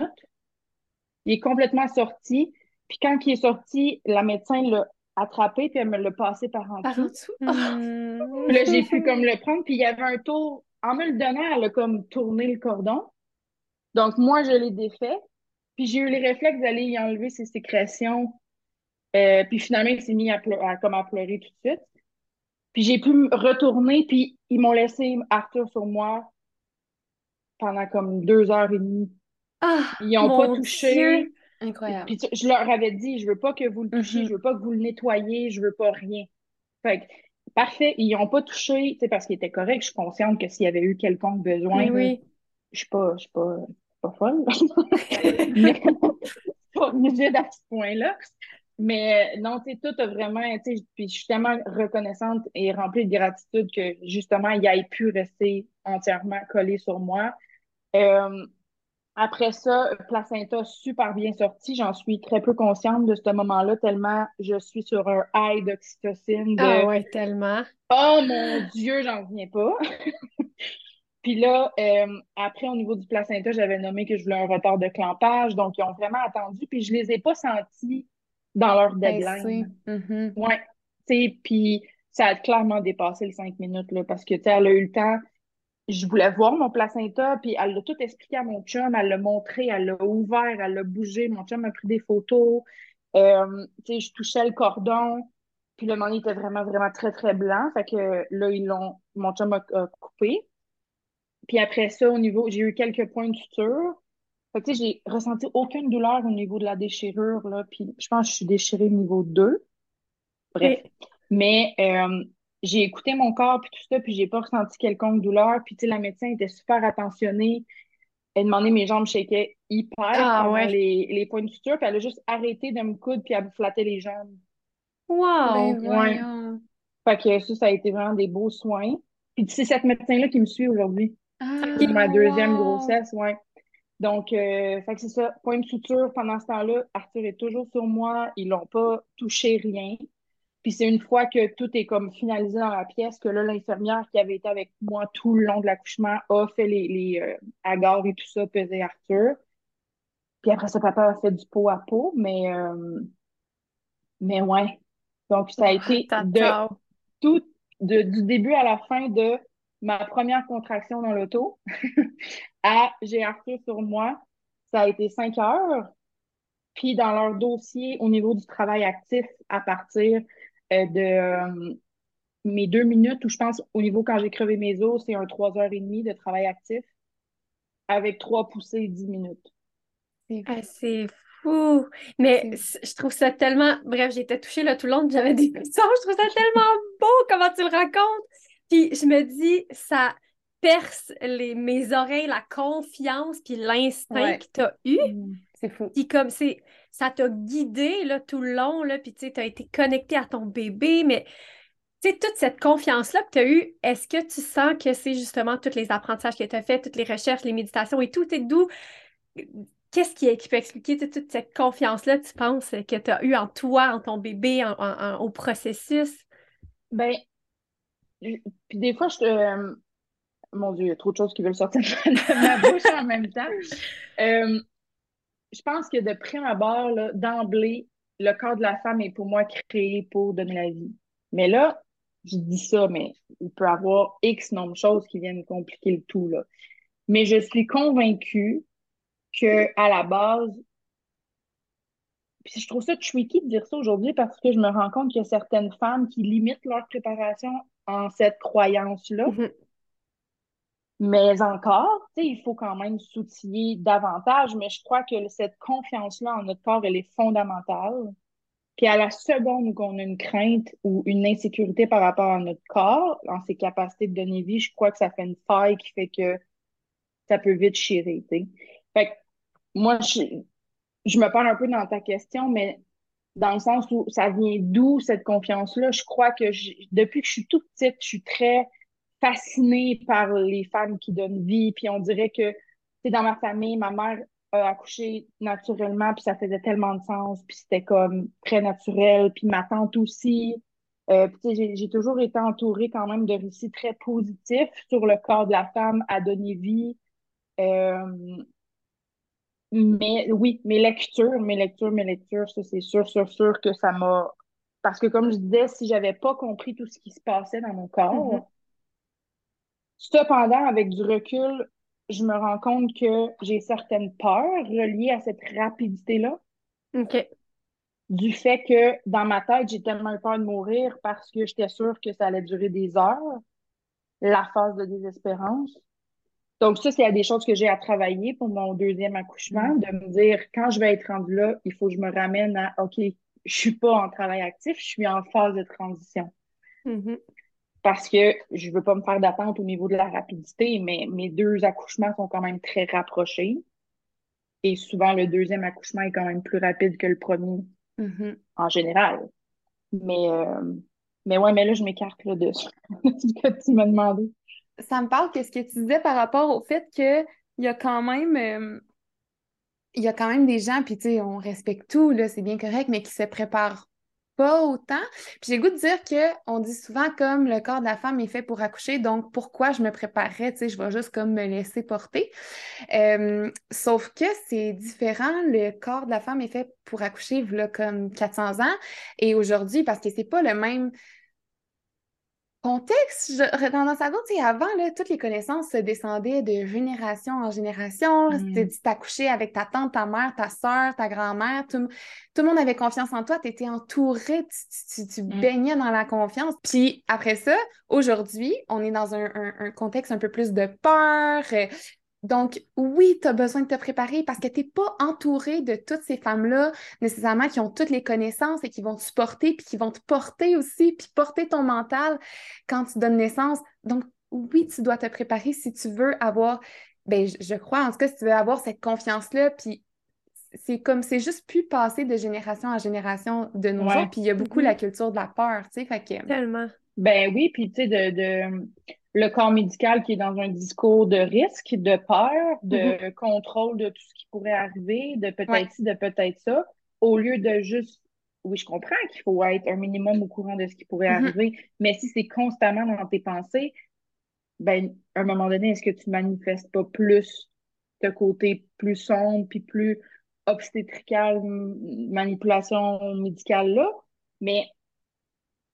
Il est complètement sorti. Puis quand il est sorti, la médecin l'a attrapé, puis elle me l'a passé par en dessous. Hmm. [LAUGHS] Puis là, j'ai pu comme le prendre, puis il y avait un tour. En me le donnant, elle a comme tourné le cordon. Donc, moi, je l'ai défait. Puis j'ai eu les réflexes d'aller y enlever ses sécrétions. Euh, puis finalement, il s'est mis à, pleu- à- comme à pleurer tout de suite. Puis j'ai pu me retourner, puis ils m'ont laissé Arthur sur moi pendant comme deux heures et demie. Ah, Ils n'ont pas touché. Dieu. Incroyable. Puis je leur avais dit, je veux pas que vous le touchiez, Mhm. je veux pas que vous le nettoyiez, je veux pas rien. Fait que, parfait, ils n'ont pas touché, tu sais, parce qu'ils étaient corrects. Je suis consciente que s'il y avait eu quelconque besoin, Oui, oui. je suis pas, je suis pas, pas folle. [LAUGHS] Mais pas rigide à ce point-là. Mais non, tu sais, tout a vraiment, tu sais, puis je suis tellement reconnaissante et remplie de gratitude que justement, il ait pu rester entièrement collé sur moi. Euh, après ça, placenta super bien sorti. J'en suis très peu consciente de ce moment-là, tellement je suis sur un high d'oxytocine de Ah ouais, tellement. Oh mon Dieu, j'en reviens pas. [LAUGHS] Puis là, euh, après, au niveau du placenta, j'avais nommé que je voulais un retard de clampage. Donc, ils ont vraiment attendu. Puis je les ai pas sentis dans leur deadline. Mhm. Ouais. Tu sais, puis ça a clairement dépassé les cinq minutes, là, parce que, tu sais, elle a eu le temps. Je voulais voir mon placenta, puis elle l'a tout expliqué à mon chum. Elle l'a montré, elle l'a ouvert, elle l'a bougé. Mon chum a pris des photos. Euh, tu sais, je touchais le cordon. Puis le moment, il était vraiment, vraiment très, très blanc. Fait que là, ils l'ont, mon chum a, a coupé. Puis après ça, au niveau, j'ai eu quelques points de suture. Fait que, tu sais, j'ai ressenti aucune douleur au niveau de la déchirure, là. Puis je pense que je suis déchirée niveau 2. Bref. Mais euh, j'ai écouté mon corps puis tout ça, puis j'ai pas ressenti quelconque douleur. Puis tu sais, la médecin était super attentionnée. Elle demandait mes jambes shakaient hyper Ah, ouais. les, les points de suture, puis elle a juste arrêté de me coudre puis elle me flattait les jambes. Wow! Ben ouais. Fait que ça, ça a été vraiment des beaux soins. Puis c'est cette médecin-là qui me suit aujourd'hui. Ah, Pour ma deuxième wow. grossesse, ouais. Donc, euh, fait que c'est ça. Point de suture, pendant ce temps-là, Arthur est toujours sur moi. Ils l'ont pas touché rien. Puis c'est une fois que tout est comme finalisé dans la pièce que là, l'infirmière qui avait été avec moi tout le long de l'accouchement a fait les, les euh, agarres et tout ça, peser Arthur. Puis après ça, papa a fait du pot à pot, mais, euh, mais ouais. Donc, ça a été [LAUGHS] de tout, de, du début à la fin de ma première contraction dans l'auto [LAUGHS] à j'ai Arthur sur moi, ça a été cinq heures. Puis dans leur dossier, au niveau du travail actif, à partir de euh, mes deux minutes, ou je pense au niveau quand j'ai crevé mes os, c'est un trois heures et demie de travail actif avec trois poussées dix minutes. C'est Ah, c'est fou. Mais je trouve ça tellement. Bref, j'étais touchée là, tout le long, j'avais des [LAUGHS] frissons. Je trouve ça tellement beau comment tu le racontes. Puis je me dis, ça perce les, mes oreilles, la confiance, puis l'instinct Ouais. que tu as eu. Mm, C'est fou. Puis comme c'est, ça t'a guidé là, tout le long, là, puis tu sais, t'as été connecté à ton bébé, mais tu sais, toute cette confiance-là que tu as eue, est-ce que tu sens que c'est justement tous les apprentissages que tu as fait, toutes les recherches, les méditations et tout, t'es d'où? Qu'est-ce qui, qui peut expliquer toute cette confiance-là, tu penses, que tu as eue en toi, en ton bébé, en- en- en- au processus? Ben, puis des fois, je te... euh, mon Dieu, il y a trop de choses qui veulent sortir de ma bouche en même temps. [LAUGHS] Euh, je pense que de prime abord, d'emblée, le corps de la femme est pour moi créé pour donner la vie. Mais là, je dis ça, mais il peut y avoir X nombre de choses qui viennent compliquer le tout, là. Mais je suis convaincue que à la base, puis je trouve ça tricky de dire ça aujourd'hui parce que je me rends compte qu'il y a certaines femmes qui limitent leur préparation en cette croyance-là. Mhm. Mais encore, il faut quand même s'outiller davantage, mais je crois que cette confiance-là en notre corps, elle est fondamentale. Puis à la seconde où on a une crainte ou une insécurité par rapport à notre corps, en ses capacités de donner vie, je crois que ça fait une faille qui fait que ça peut vite chirer, tu sais. Fait que moi, je, je me parle un peu dans ta question, mais dans le sens où ça vient d'où cette confiance-là? Je crois que depuis que je suis toute petite, je suis très fascinée par les femmes qui donnent vie. Puis on dirait que, c'est dans ma famille, ma mère a accouché naturellement, puis ça faisait tellement de sens, puis c'était comme très naturel. Puis ma tante aussi. Euh, j'ai toujours été entourée quand même de récits très positifs sur le corps de la femme à donner vie. Euh, mais oui, mes lectures, mes lectures, mes lectures, ça c'est sûr, sûr, sûr que ça m'a. Parce que comme je disais, si j'avais pas compris tout ce qui se passait dans mon corps, mm-hmm. Cependant, avec du recul, je me rends compte que j'ai certaines peurs reliées à cette rapidité-là. OK. Du fait que dans ma tête, j'ai tellement peur de mourir parce que j'étais sûre que ça allait durer des heures, la phase de désespérance. Donc, ça, c'est des choses que j'ai à travailler pour mon deuxième accouchement, de me dire, quand je vais être rendue là, il faut que je me ramène à, OK, je suis pas en travail actif, je suis en phase de transition. Mm-hmm parce que je veux pas me faire d'attente au niveau de la rapidité, mais mes deux accouchements sont quand même très rapprochés. Et souvent, le deuxième accouchement est quand même plus rapide que le premier mm-hmm. en général. Mais, euh, mais ouais, mais là, je m'écarte là, de [LAUGHS] ce que tu m'as demandé. Ça me parle que ce que tu disais par rapport au fait qu'il y a quand même. Euh, il y a quand même des gens, puis tu sais, on respecte tout, là, c'est bien correct, mais qui se préparent pas autant. Puis j'ai goût de dire qu'on dit souvent comme le corps de la femme est fait pour accoucher, donc pourquoi je me préparerais, tu sais, je vais juste comme me laisser porter. Euh, sauf que c'est différent, le corps de la femme est fait pour accoucher, voilà, comme 400 ans, et aujourd'hui, parce que c'est pas le même contexte, je tendance à dire, avant, là, toutes les connaissances se descendaient de génération en génération. Mm. Tu t'accouchais avec ta tante, ta mère, ta soeur, ta grand-mère. Tout, le monde avait confiance en toi. Tu étais entouré, tu, mm. baignais dans la confiance. Puis après ça, aujourd'hui, on est dans un, un, contexte un peu plus de peur. Donc, oui, tu as besoin de te préparer parce que tu n'es pas entouré de toutes ces femmes-là, nécessairement, qui ont toutes les connaissances et qui vont te supporter, puis qui vont te porter aussi, puis porter ton mental quand tu donnes naissance. Donc, oui, tu dois te préparer si tu veux avoir, ben, je, crois, en tout cas, si tu veux avoir cette confiance-là, puis c'est comme, c'est juste plus passer de génération en génération de nos jours, puis il y a beaucoup mm-hmm. la culture de la peur, tu sais, fait que... Tellement. Ben oui, puis tu sais, de le corps médical qui est dans un discours de risque, de peur, de mm-hmm. contrôle de tout ce qui pourrait arriver, de peut-être ci, de peut-être ça, au lieu de juste, oui, je comprends qu'il faut être un minimum au courant de ce qui pourrait mm-hmm. arriver, mais si c'est constamment dans tes pensées, ben, à un moment donné, est-ce que tu manifestes pas plus ce côté plus sombre puis plus obstétrical, manipulation médicale là? Mais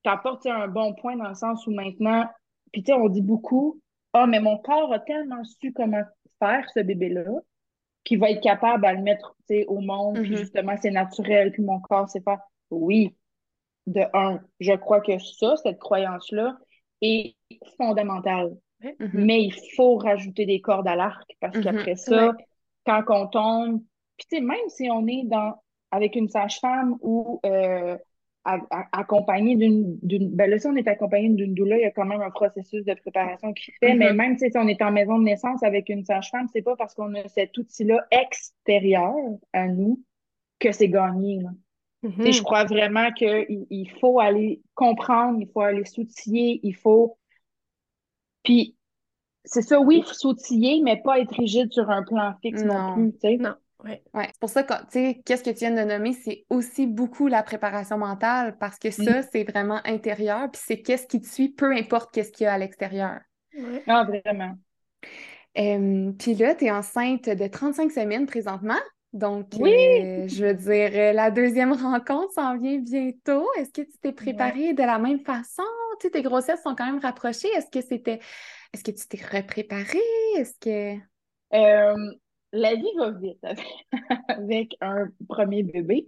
tu apportes un bon point dans le sens où maintenant, puis, tu sais, on dit beaucoup, ah, mais mon corps a tellement su comment faire ce bébé-là qu'il va être capable à le mettre, tu sais, au monde, puis mm-hmm. justement, c'est naturel, puis mon corps sait pas. Oui, de un, je crois que ça, cette croyance-là, est fondamentale. Mm-hmm. Mais il faut rajouter des cordes à l'arc parce mm-hmm. qu'après ça, quand on tombe, puis tu sais, même si on est dans avec une sage-femme ou euh, accompagné d'une, d'une. Ben là, si on est accompagné d'une doula, il y a quand même un processus de préparation qui fait. Mais mm-hmm. même si on est en maison de naissance avec une sage-femme, c'est pas parce qu'on a cet outil-là extérieur à nous que c'est gagné. Mm-hmm. Je crois vraiment qu'il il faut aller comprendre, il faut aller s'outiller, il faut. Puis, c'est ça, oui, s'outiller, mais pas être rigide sur un plan fixe non, non plus. Non. Ouais. C'est pour ça que, tu sais, qu'est-ce que tu viens de nommer, c'est aussi beaucoup la préparation mentale parce que ça, c'est vraiment intérieur, puis c'est qu'est-ce qui te suit, peu importe qu'est-ce qu'il y a à l'extérieur. Ah, vraiment. puis là, tu es enceinte de 35 semaines présentement. Donc, euh, je veux dire, euh, la deuxième rencontre s'en vient bientôt. Est-ce que tu t'es préparée de la même façon? Tu sais, tes grossesses sont quand même rapprochées. Est-ce que c'était. Est-ce que tu t'es repréparée? Est-ce que. Euh, la vie va vite [LAUGHS] avec, un premier bébé.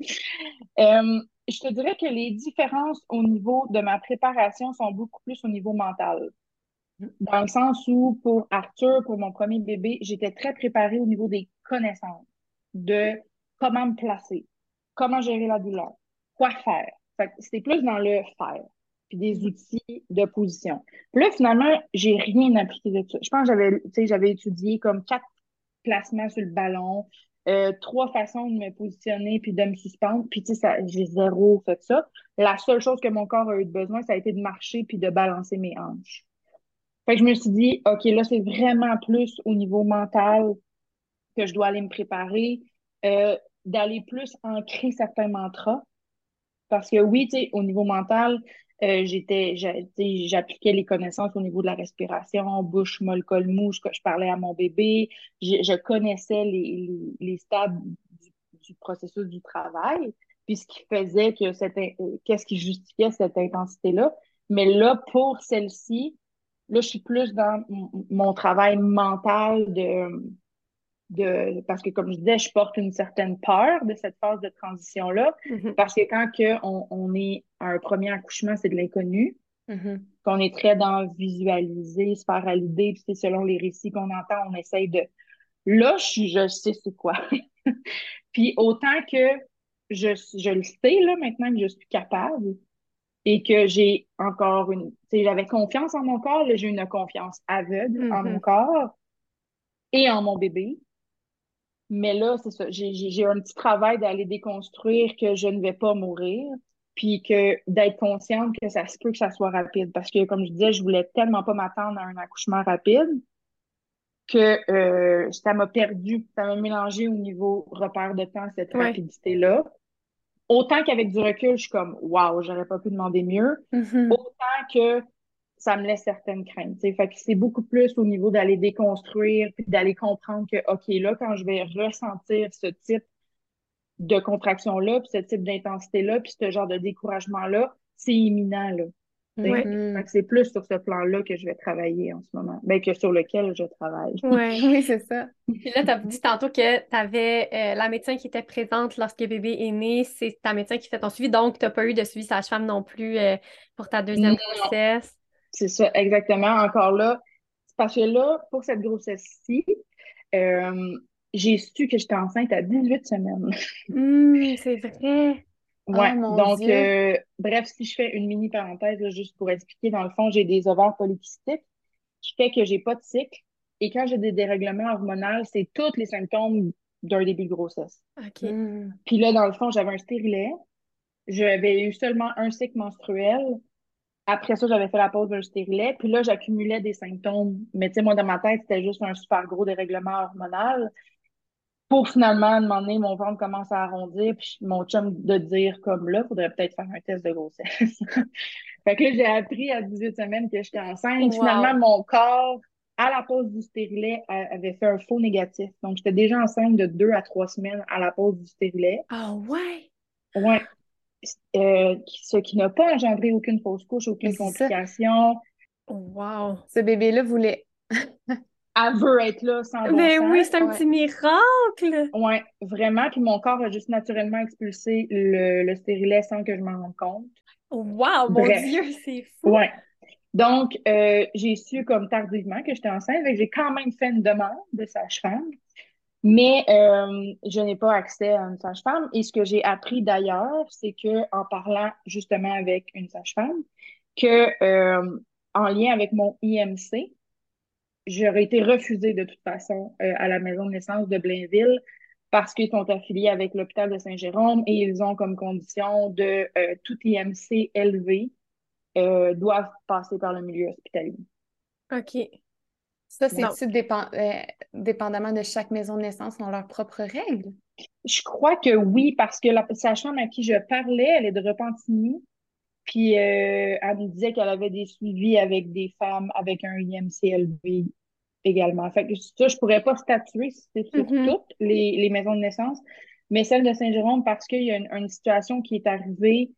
Euh, je te dirais que les différences au niveau de ma préparation sont beaucoup plus au niveau mental. Dans le sens où, pour Arthur, pour mon premier bébé, j'étais très préparée au niveau des connaissances, de comment me placer, comment gérer la douleur, quoi faire. C'était plus dans le faire, puis des outils de position. Puis là, finalement, j'ai rien appliqué de ça. Je pense que j'avais, j'avais étudié comme quatre placement sur le ballon, euh, trois façons de me positionner puis de me suspendre. Puis, tu sais, j'ai zéro fait ça. La seule chose que mon corps a eu besoin, ça a été de marcher puis de balancer mes hanches. Fait que je me suis dit, OK, là, c'est vraiment plus au niveau mental que je dois aller me préparer, euh, d'aller plus ancrer certains mantras. Parce que oui, tu sais, au niveau mental, euh, j'étais, j'appliquais les connaissances au niveau de la respiration, bouche molle, col mou, je, je parlais à mon bébé, je, connaissais les, les, stades du, processus du travail, puis ce qui faisait que c'était, qu'est-ce qui justifiait cette intensité-là. Mais là, pour celle-ci, là, je suis plus dans mon travail mental de, de parce que comme je disais, je porte une certaine peur de cette phase de transition-là. Mm-hmm. Parce que quand que on, on, est à un premier accouchement, c'est de l'inconnu. Mm-hmm. Qu'on est très dans visualiser, se faire à l'idée, puis selon les récits qu'on entend, on essaye de. Là, je, je sais c'est quoi. [LAUGHS] puis autant que je, je le sais là maintenant que je suis capable et que j'ai encore une. Tu sais, j'avais confiance en mon corps, là, j'ai une confiance aveugle en mon mm-hmm. corps et en mon bébé. Mais là, c'est ça. J'ai un petit travail d'aller déconstruire que je ne vais pas mourir, puis que d'être consciente que ça se peut que ça soit rapide. Parce que, comme je disais, je voulais tellement pas m'attendre à un accouchement rapide que euh, ça m'a perdu, ça m'a mélangé au niveau repère de temps, cette rapidité-là. Autant qu'avec du recul, je suis comme, waouh, j'aurais pas pu demander mieux. Mm-hmm. Autant que ça me laisse certaines craintes. Fait que c'est beaucoup plus au niveau d'aller déconstruire puis d'aller comprendre que, OK, là, quand je vais ressentir ce type de contraction-là, puis ce type d'intensité-là, puis ce genre de découragement-là, c'est imminent, là. C'est plus sur ce plan-là que je vais travailler en ce moment, ben, que sur lequel je travaille. [LAUGHS] oui, c'est ça. Puis là, tu as dit tantôt que tu avais euh, la médecin qui était présente lorsque le bébé est né, c'est ta médecin qui fait ton suivi, donc tu n'as pas eu de suivi sage-femme non plus euh, pour ta deuxième grossesse. C'est ça, exactement. Encore là, parce que là, pour cette grossesse-ci, euh, j'ai su que j'étais enceinte à 18 semaines. Hum, c'est vrai. Ouais, oh, donc, euh, bref, si je fais une mini parenthèse, juste pour expliquer, dans le fond, j'ai des ovaires polykystiques qui fait que j'ai pas de cycle. Et quand j'ai des dérèglements hormonaux, c'est tous les symptômes d'un début de grossesse. OK. Puis là, dans le fond, j'avais un stérilet. J'avais eu seulement un cycle menstruel. Après ça, j'avais fait la pause d'un stérilet. Puis là, j'accumulais des symptômes. Mais tu sais, moi, dans ma tête, c'était juste un super gros dérèglement hormonal. Pour finalement, à un moment donné, mon ventre commence à arrondir. Puis mon chum de dire, comme là, il faudrait peut-être faire un test de grossesse. [LAUGHS] fait que là, j'ai appris à 18 semaines que j'étais enceinte. Finalement, mon corps, à la pause du stérilet, avait fait un faux négatif. Donc, j'étais déjà enceinte de deux à trois semaines à la pause du stérilet. Ah ouais? Ouais. Euh, ce qui n'a pas engendré aucune fausse couche, aucune complication. Wow! Ce bébé-là voulait. [LAUGHS] Elle veut être là sans bon Mais oui, c'est un petit miracle! Oui, vraiment. Puis mon corps a juste naturellement expulsé le, le stérilet sans que je m'en rende compte. Wow, mon Dieu, c'est fou! Oui. Donc, euh, j'ai su comme tardivement que j'étais enceinte. J'ai quand même fait une demande de sage-femme. Mais euh, je n'ai pas accès à une sage-femme. Et ce que j'ai appris d'ailleurs, c'est que en parlant justement avec une sage-femme, que euh, en lien avec mon IMC, j'aurais été refusée de toute façon euh, à la maison de naissance de Blainville parce qu'ils sont affiliés avec l'hôpital de Saint-Jérôme et ils ont comme condition de tout IMC élevé doivent passer par le milieu hospitalier. OK. Ça, c'est-tu euh, dépendamment de chaque maison de naissance ont leurs propres règles? Je crois que oui, parce que la sage-femme à qui je parlais, elle est de Repentigny. Puis euh, elle me disait qu'elle avait des suivis avec des femmes avec un IMCLV également. Fait que ça, je pourrais pas statuer si c'est sur mm-hmm. toutes les, maisons de naissance, mais celle de Saint-Jérôme, parce qu'il y a une, situation qui est arrivée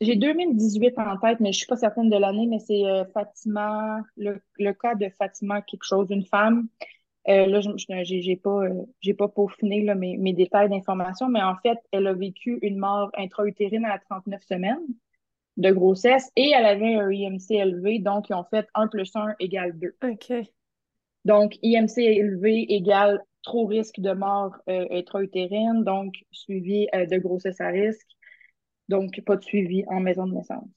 j'ai 2018 en tête, mais je suis pas certaine de l'année, mais c'est euh, Fatima, le, le, cas de Fatima quelque chose, une femme. Euh, là, j'ai, j'ai pas, euh, j'ai pas peaufiné là, mes, mes détails d'information, mais en fait, elle a vécu une mort intra-utérine à 39 semaines de grossesse et elle avait un IMC élevé, donc ils ont fait 1 plus 1 égale 2. OK. Donc, IMC élevé égale trop risque de mort intra-utérine, donc suivi de grossesse à risque donc pas de suivi en maison de naissance.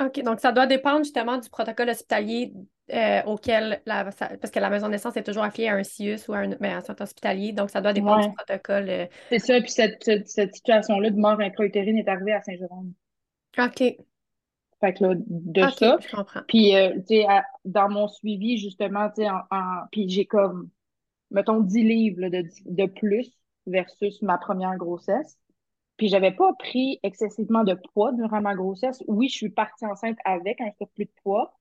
OK, donc ça doit dépendre justement du protocole hospitalier euh, auquel la, parce que la maison de naissance est toujours affiliée à un CIUS ou à un, ben, centre hospitalier, donc ça doit dépendre du protocole. Euh. C'est ça, puis cette, cette, situation-là de mort intra-utérine est arrivée à Saint-Jérôme. OK. Fait que là, de ça. Je comprends. Puis, euh, tu sais, dans mon suivi, justement, tu sais, en, puis j'ai comme, mettons, 10 livres de, de plus versus ma première grossesse. Puis j'avais pas pris excessivement de poids durant ma grossesse. Oui, je suis partie enceinte avec un surplus de poids,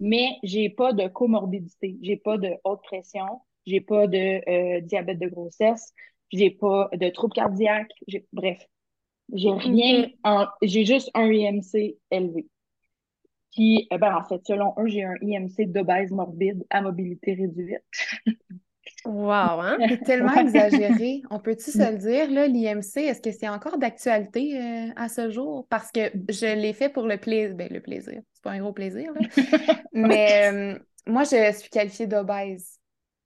mais j'ai pas de comorbidité, j'ai pas de haute pression, j'ai pas de euh, diabète de grossesse, j'ai pas de troubles cardiaques, bref, j'ai rien, j'ai juste un IMC élevé. Puis, euh, ben, en fait, selon eux, j'ai un IMC d'obèse morbide à mobilité réduite. [LAUGHS] Wow, hein? [LAUGHS] C'est tellement exagéré. On peut-tu se le dire, là, l'IMC, est-ce que c'est encore d'actualité euh, à ce jour? Parce que je l'ai fait pour le plaisir. Ben, le plaisir, c'est pas un gros plaisir, là. [LAUGHS] Mais euh, moi, je suis qualifiée d'obèse.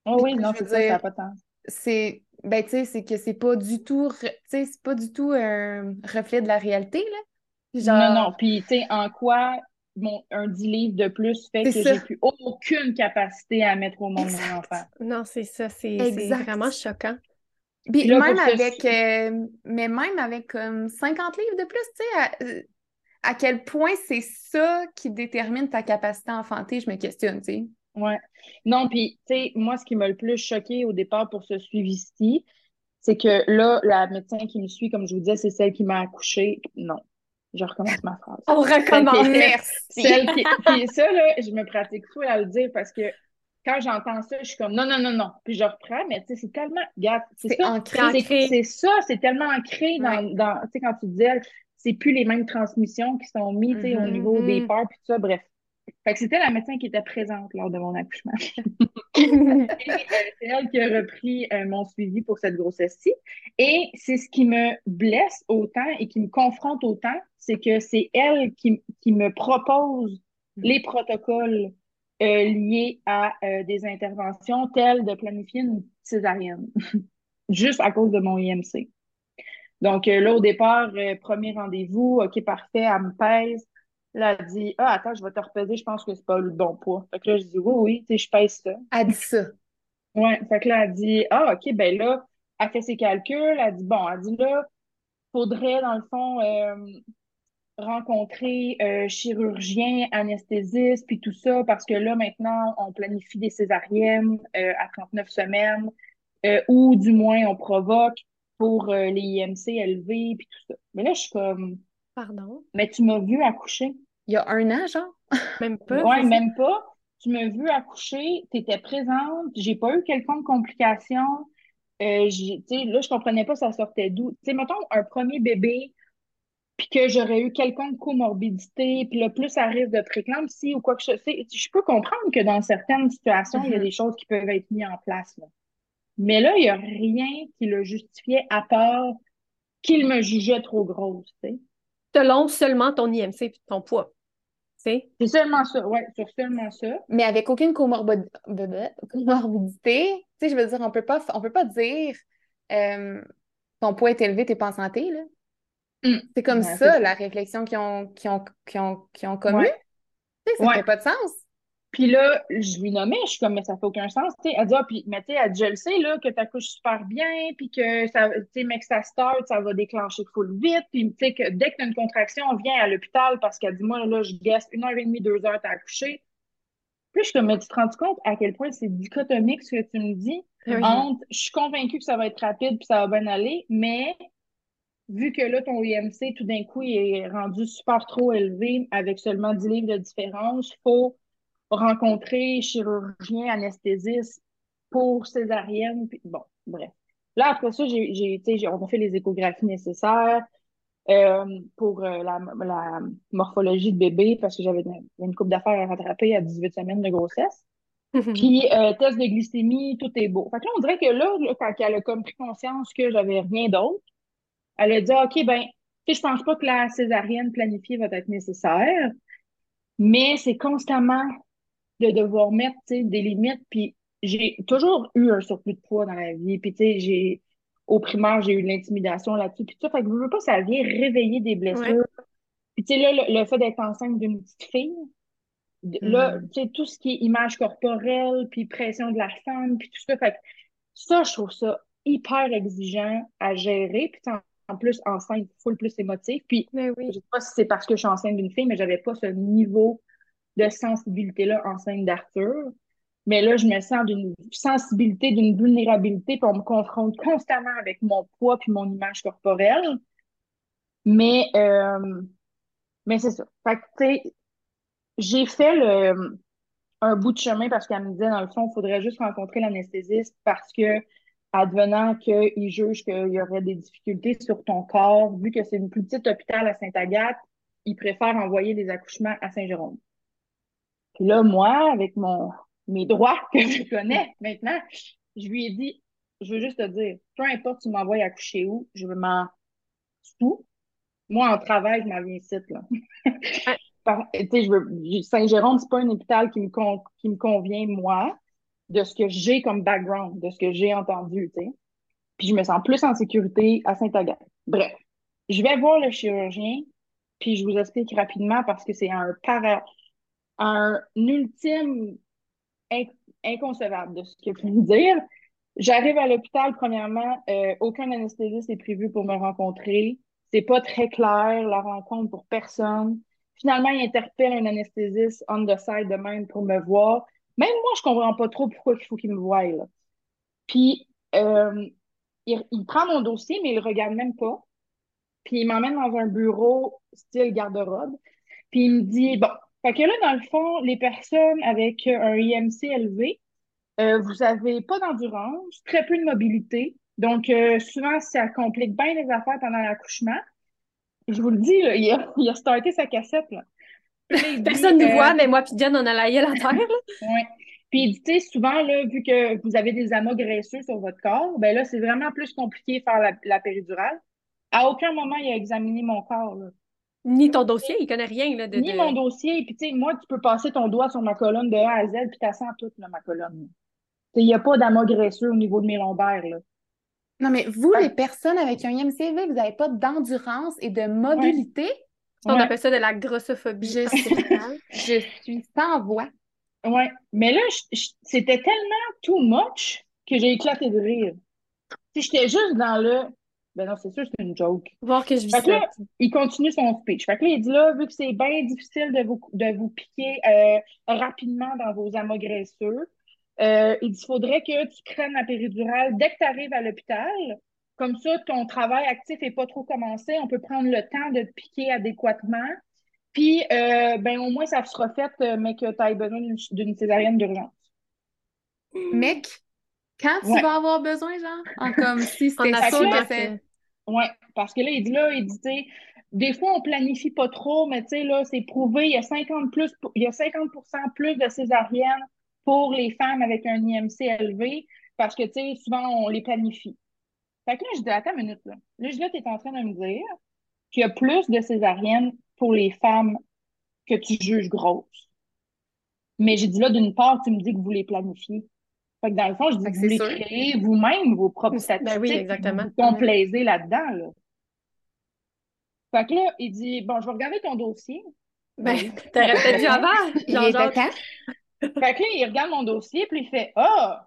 Oh oui, non, c'est ça, ça n'a pas de sens. C'est, ben, tu sais, c'est que c'est pas du tout, tu sais, c'est pas du tout un reflet de la réalité, là. Genre... Non, non, puis, tu sais, en quoi mon, un 10 livres de plus fait que j'ai plus aucune capacité à mettre au monde mon enfant. Non, c'est ça, c'est vraiment choquant. Puis même avec, euh, mais même avec comme 50 livres de plus, tu sais, euh, à, quel point c'est ça qui détermine ta capacité à enfanter, je me questionne, tu sais. Ouais. Non, puis, tu sais, moi, ce qui m'a le plus choqué au départ pour ce suivi-ci, c'est que là, la médecin qui me suit, comme je vous disais, c'est celle qui m'a accouché. Non, je recommence ma phrase. On recommence, [LAUGHS] merci. Celle qui, [LAUGHS] puis ça, là, je me pratique fou à le dire parce que quand j'entends ça, je suis comme non, non, non, non. Puis je reprends, mais tu sais, c'est tellement. c'est ancré. C'est ça, c'est tellement ancré dans. dans tu sais, quand tu dis, c'est plus les mêmes transmissions qui sont mises, tu sais, au mm-hmm, niveau des peurs, puis tout ça. Bref, fait que c'était la médecin qui était présente lors de mon accouchement. Euh, [LAUGHS] c'est elle qui a repris euh, mon suivi pour cette grossesse-ci. Et c'est ce qui me blesse autant et qui me confronte autant, c'est que c'est elle qui, qui, me propose mm. les protocoles euh, liés à des interventions telles de planifier une césarienne, [LAUGHS] juste à cause de mon IMC. Donc là, au départ, premier rendez-vous, OK, parfait, elle me pèse. Là, elle dit Ah, attends, je vais te repeser, je pense que c'est pas le bon poids. Fait que là, je dis Oui, oui, tu sais, je pèse ça. Elle dit ça. [LAUGHS] Ouais, fait que là, elle dit Ah, OK, ben là, elle fait ses calculs, elle dit Bon, elle dit là, faudrait, dans le fond, euh, rencontrer euh, chirurgien, anesthésiste, puis tout ça, parce que là, maintenant, on planifie des césariennes euh, à 39 semaines, ou du moins, on provoque pour les IMC élevés, puis tout ça. Mais là, je suis comme Pardon? Mais tu m'as vu accoucher. Il y a un an, genre? [LAUGHS] Même pas? Oui, même pas. Tu m'as vu accoucher, tu étais présente, j'ai pas eu quelconque complication. Euh, là, je comprenais pas ça sortait d'où. Tu sais, mettons, un premier bébé, puis que j'aurais eu quelconque comorbidité, puis le plus à risque de préclampsie ou quoi que ce soit. Je peux comprendre que dans certaines situations, il y a mm-hmm. des choses qui peuvent être mises en place. Mais là, il n'y a rien qui le justifiait à part qu'il me jugeait trop grosse. Tu sais selon seulement ton IMC et ton poids. C'est seulement ça, oui, sur seulement ça. Mais avec aucune comorbidité, tu sais, je veux dire, on peut pas, on peut pas dire euh, ton poids est élevé, t'es pas en santé, là. Mm. C'est comme ça, la réflexion qu'ils ont, qui ont, qui ont, qui ont connue. Tu sais, ça fait pas de sens. Puis là, je lui nommais, je suis comme, mais ça fait aucun sens. sais elle dit, ah, puis, mais tu sais, elle dit, je le sais, là, que tu accouches super bien, puis que ça, tu sais, mais que ça start, ça va déclencher full vite. Puis, tu sais, que dès que tu as une contraction, on vient à l'hôpital parce qu'elle dit, moi, là, je guesse une heure et demie, deux heures, t'as accouché. Puis, je suis comme, mais tu te rends compte à quel point c'est dichotomique ce que tu me dis? Entre, je suis convaincue que ça va être rapide, puis ça va bien aller, mais vu que là, ton IMC, tout d'un coup, il est rendu super trop élevé avec seulement 10 livres de différence, faut rencontrer chirurgien, anesthésiste pour césarienne. Puis, bon, bref. Là, après ça, j'ai, j'ai, on a fait les échographies nécessaires euh, pour euh, la, la, morphologie de bébé parce que j'avais une, coupe d'affaires à rattraper à 18 semaines de grossesse. Puis, euh, test de glycémie, tout est beau. Fait que là, on dirait que là, quand elle a comme pris conscience que j'avais rien d'autre, elle a dit, OK, ben, je pense pas que la césarienne planifiée va être nécessaire, mais c'est constamment de devoir mettre des limites. Puis j'ai toujours eu un surplus de poids dans la vie. Puis tu sais, j'ai au primaire, j'ai eu de l'intimidation là-dessus. Puis tout ça, fait que je veux pas, ça vient réveiller des blessures. Puis tu sais, là, le, fait d'être enceinte d'une petite fille, Là, mm. tu sais, tout ce qui est image corporelle, puis pression de la femme, puis tout ça. Fait ça, je trouve ça hyper exigeant à gérer. Puis en plus, enceinte, full plus émotif. Puis, ben oui. je sais pas si c'est parce que je suis enceinte d'une fille, mais j'avais pas ce niveau de sensibilité-là enceinte d'Arthur. Mais là, je me sens d'une sensibilité, d'une vulnérabilité, puis on me confronte constamment avec mon poids puis mon image corporelle. Mais, euh, mais c'est ça. Fait que, j'ai fait le, un bout de chemin parce qu'elle me disait, dans le fond, il faudrait juste rencontrer l'anesthésiste parce que, advenant qu'il juge qu'il y aurait des difficultés sur ton corps, vu que c'est une plus petite hôpital à Sainte-Agathe, il préfère envoyer des accouchements à Saint-Jérôme. Puis là, moi, avec mon, mes droits [LAUGHS] que je connais maintenant, je lui ai dit, je veux juste te dire, peu importe tu m'envoies accoucher où, je veux m'en fous. Moi, en travail, je m'en viens ici, là. [LAUGHS] Saint-Jérôme, c'est pas un hôpital qui me, qui me convient, moi, de ce que j'ai comme background, de ce que j'ai entendu, tu sais. Puis je me sens plus en sécurité à Saint-Agathe. Bref, je vais voir le chirurgien, puis je vous explique rapidement parce que c'est un para, un ultime inconcevable de ce que je peux dire. J'arrive à l'hôpital, premièrement, euh, aucun anesthésiste est prévu pour me rencontrer. C'est pas très clair, la rencontre pour personne. Finalement, il interpelle un anesthésiste on the side de même pour me voir. Même moi, je comprends pas trop pourquoi il faut qu'il me voie. Là. Puis, euh, il, il, prend mon dossier, mais il le regarde même pas. Puis, il m'emmène dans un bureau style garde-robe. Puis, il me dit, bon, fait que là, dans le fond, les personnes avec un IMC élevé, euh, vous avez pas d'endurance, très peu de mobilité. Donc, euh, souvent, ça complique bien les affaires pendant l'accouchement. Je vous le dis, il, a, [LAUGHS] il, a, starté sa cassette. Là. Personne ne nous voit, mais moi puis Diane, on a la gueule à terre. oui. Puis, il dit, souvent, là, vu que vous avez des amas graisseux sur votre corps, ben là, c'est vraiment plus compliqué de faire la, la, péridurale. À aucun moment, il a examiné mon corps. Là. Ni ton dossier, il connaît rien. Là, de, Ni mon dossier. Puis, tu sais, moi, tu peux passer ton doigt sur ma colonne de A à Z, puis tu sens toute là, ma colonne. Il n'y a pas d'amas graisseux au niveau de mes lombaires. Là. Non, mais vous, les personnes avec un IMCV, vous n'avez pas d'endurance et de mobilité? On appelle ça de la grossophobie. Je suis, [LAUGHS] je suis sans voix. Oui, mais là, c'était tellement too much que j'ai éclaté de rire. Si j'étais juste dans le ben non, c'est sûr, c'est une joke. Voir que je vis fait là, il continue son speech. Fait que là, il dit là, vu que c'est bien difficile de vous, de vous piquer euh, rapidement dans vos amas graisseux, euh, il dit qu'il faudrait que tu prennes la péridurale dès que tu arrives à l'hôpital. Comme ça, ton travail actif n'est pas trop commencé. On peut prendre le temps de te piquer adéquatement. Puis, euh, ben, au moins, ça sera fait, mais que tu aies besoin d'une césarienne d'urgence. Mec, quand tu vas avoir besoin, genre? En comme si c'était ça que c'est. Oui, parce que là, il dit là, il dit, tu sais, des fois, on planifie pas trop, mais tu sais, là, c'est prouvé, il y a 50 plus, il y a 50 plus de césariennes pour les femmes avec un IMC élevé, parce que, tu sais, souvent, on les planifie. Fait que là, je dis, attends une minute, là. Là, je dis, tu es en train de me dire qu'il y a plus de césariennes pour les femmes que tu juges grosses. Mais j'ai dit, là, d'une part, tu me dis que vous les planifiez. Fait que dans le fond, je dis que vous voulez créer vous-même vos propres statistiques. Ben oui, exactement. Vous complaisez là-dedans, là. Fait que là, il dit, bon, je vais regarder ton dossier. Ben, [LAUGHS] t'aurais peut-être dû avant. [LAUGHS] Il est. Fait que là, il regarde mon dossier, puis il fait, ah,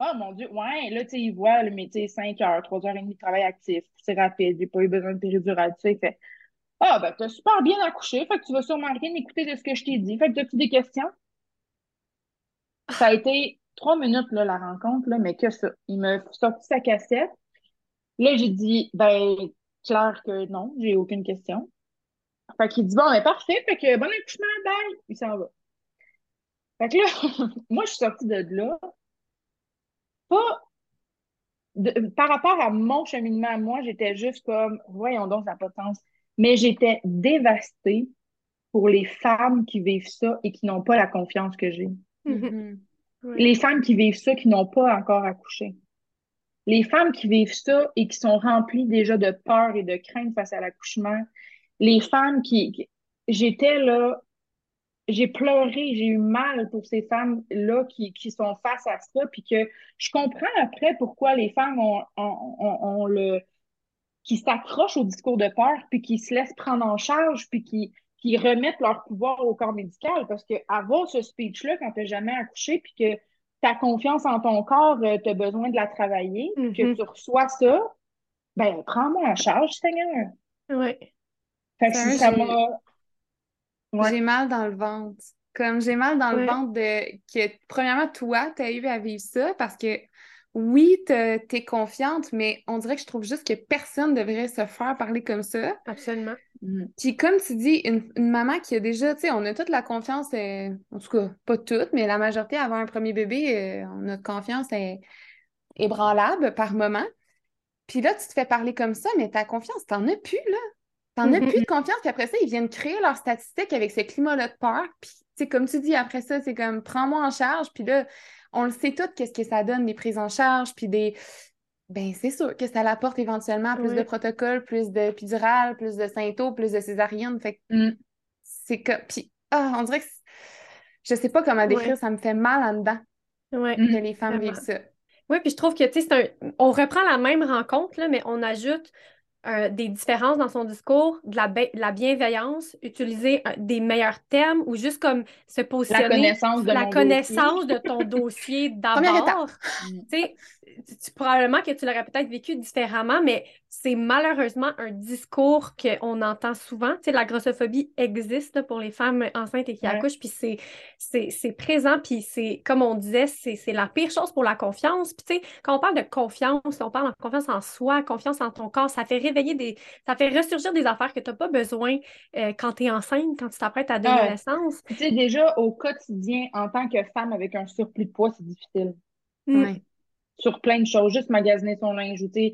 oh, oh, mon Dieu, ouais, là, tu sais, il voit le métier 5 heures, 3 heures et demie de travail actif, c'est rapide, j'ai pas eu besoin de péridurale, tu sais, il fait, ah, ben, t'as super bien accouché, fait que tu vas sûrement rien écouter de ce que je t'ai dit. Fait que as-tu des questions? Ça a été trois minutes, là, la rencontre, là, mais que ça. Il m'a sorti sa cassette. Là, j'ai dit, ben, clair que non, j'ai aucune question. Fait qu'il dit, bon, ben, parfait, fait que bon accouchement, bye, il s'en va. Fait que là, [LAUGHS] moi, je suis sortie de là, pas par rapport à mon cheminement, moi, j'étais juste comme, voyons donc, ça n'a pas de sens. Mais j'étais dévastée pour les femmes qui vivent ça et qui n'ont pas la confiance que j'ai. Les femmes qui vivent ça, qui n'ont pas encore accouché. Les femmes qui vivent ça et qui sont remplies déjà de peur et de crainte face à l'accouchement. Les femmes qui, j'étais là, j'ai pleuré, j'ai eu mal pour ces femmes-là qui, qui sont face à ça, puis que je comprends après pourquoi les femmes ont, ont, le qui s'accrochent au discours de peur, puis qui se laissent prendre en charge, puis qui, qui remettent leur pouvoir au corps médical. Parce que avoir ce speech-là quand tu n'as jamais accouché, puis que ta confiance en ton corps, euh, tu as besoin de la travailler, que Mhm. tu reçois ça, ben prends-moi en charge, Seigneur. Ouais. Fait que si ça j'ai- m'a. Ouais. J'ai mal dans le ventre. Comme j'ai mal dans le ventre de que, premièrement, toi, tu as eu à vivre ça parce que oui, t'es confiante, mais on dirait que je trouve juste que personne devrait se faire parler comme ça. Absolument. Puis comme tu dis, une, une maman qui a déjà, tu sais, on a toute la confiance, euh, en tout cas, pas toute, mais la majorité avant un premier bébé, euh, notre confiance est ébranlable par moment. Puis là, tu te fais parler comme ça, mais ta confiance, t'en as plus, là. T'en as plus de confiance, puis après ça, ils viennent créer leurs statistiques avec ce climat-là de peur. Puis, tu sais, comme tu dis, après ça, c'est comme prends-moi en charge, puis là, on le sait tout, qu'est-ce que ça donne, des prises en charge, puis des. Ben, c'est sûr que ça l'apporte éventuellement plus de protocoles, plus de pédurales, plus de symptômes, plus de césarienne. Fait que Mm. c'est que. Puis, ah, on dirait que. Je sais pas comment décrire, ça me fait mal en dedans. Mm. que les femmes Vraiment. vivent ça. Oui, puis je trouve que, tu sais, c'est un... on reprend la même rencontre, là, mais on ajoute euh, des différences dans son discours, de la, ba- de la bienveillance, utiliser euh, des meilleurs termes ou juste comme se positionner. connaissance de la connaissance de ton dossier [LAUGHS] d'abord. Tu sais, tu- tu- probablement que tu l'aurais peut-être vécu différemment, mais c'est malheureusement un discours qu'on entend souvent. Tu sais, la grossophobie existe là, pour les femmes enceintes et qui Ouais. accouchent, puis c'est, c'est, c'est présent, puis c'est, comme on disait, c'est, c'est la pire chose pour la confiance. Puis tu sais, quand on parle de confiance, on parle de confiance en soi, confiance en ton corps, ça fait réveiller des... ça fait ressurgir des affaires que tu n'as pas besoin euh, quand tu es enceinte, quand tu t'apprêtes à donner ouais. naissance. Tu sais, déjà, au quotidien, en tant que femme avec un surplus de poids, c'est difficile. Mm. Ouais. Sur plein de choses, juste magasiner son linge, ou tu sais,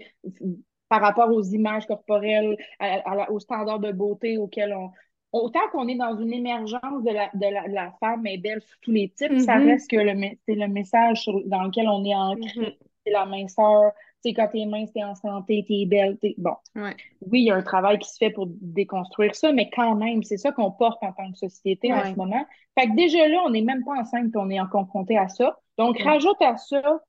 par rapport aux images corporelles, à- à aux standards de beauté auxquels on. Autant qu'on est dans une émergence de la, de la, la femme est belle sous tous les types, ça Mhm. reste que c'est le message sur- dans lequel on est ancré. Mhm. C'est la minceur. Tu sais, quand t'es mince, t'es en santé, t'es belle. t'es- Bon. Ouais. oui, il y a un travail qui se fait pour déconstruire ça, mais quand même, c'est ça qu'on porte en tant que société en ce moment. Fait que déjà là, on n'est même pas enceinte qu'on est en confronté à ça. Donc, Ouais. rajoute à ça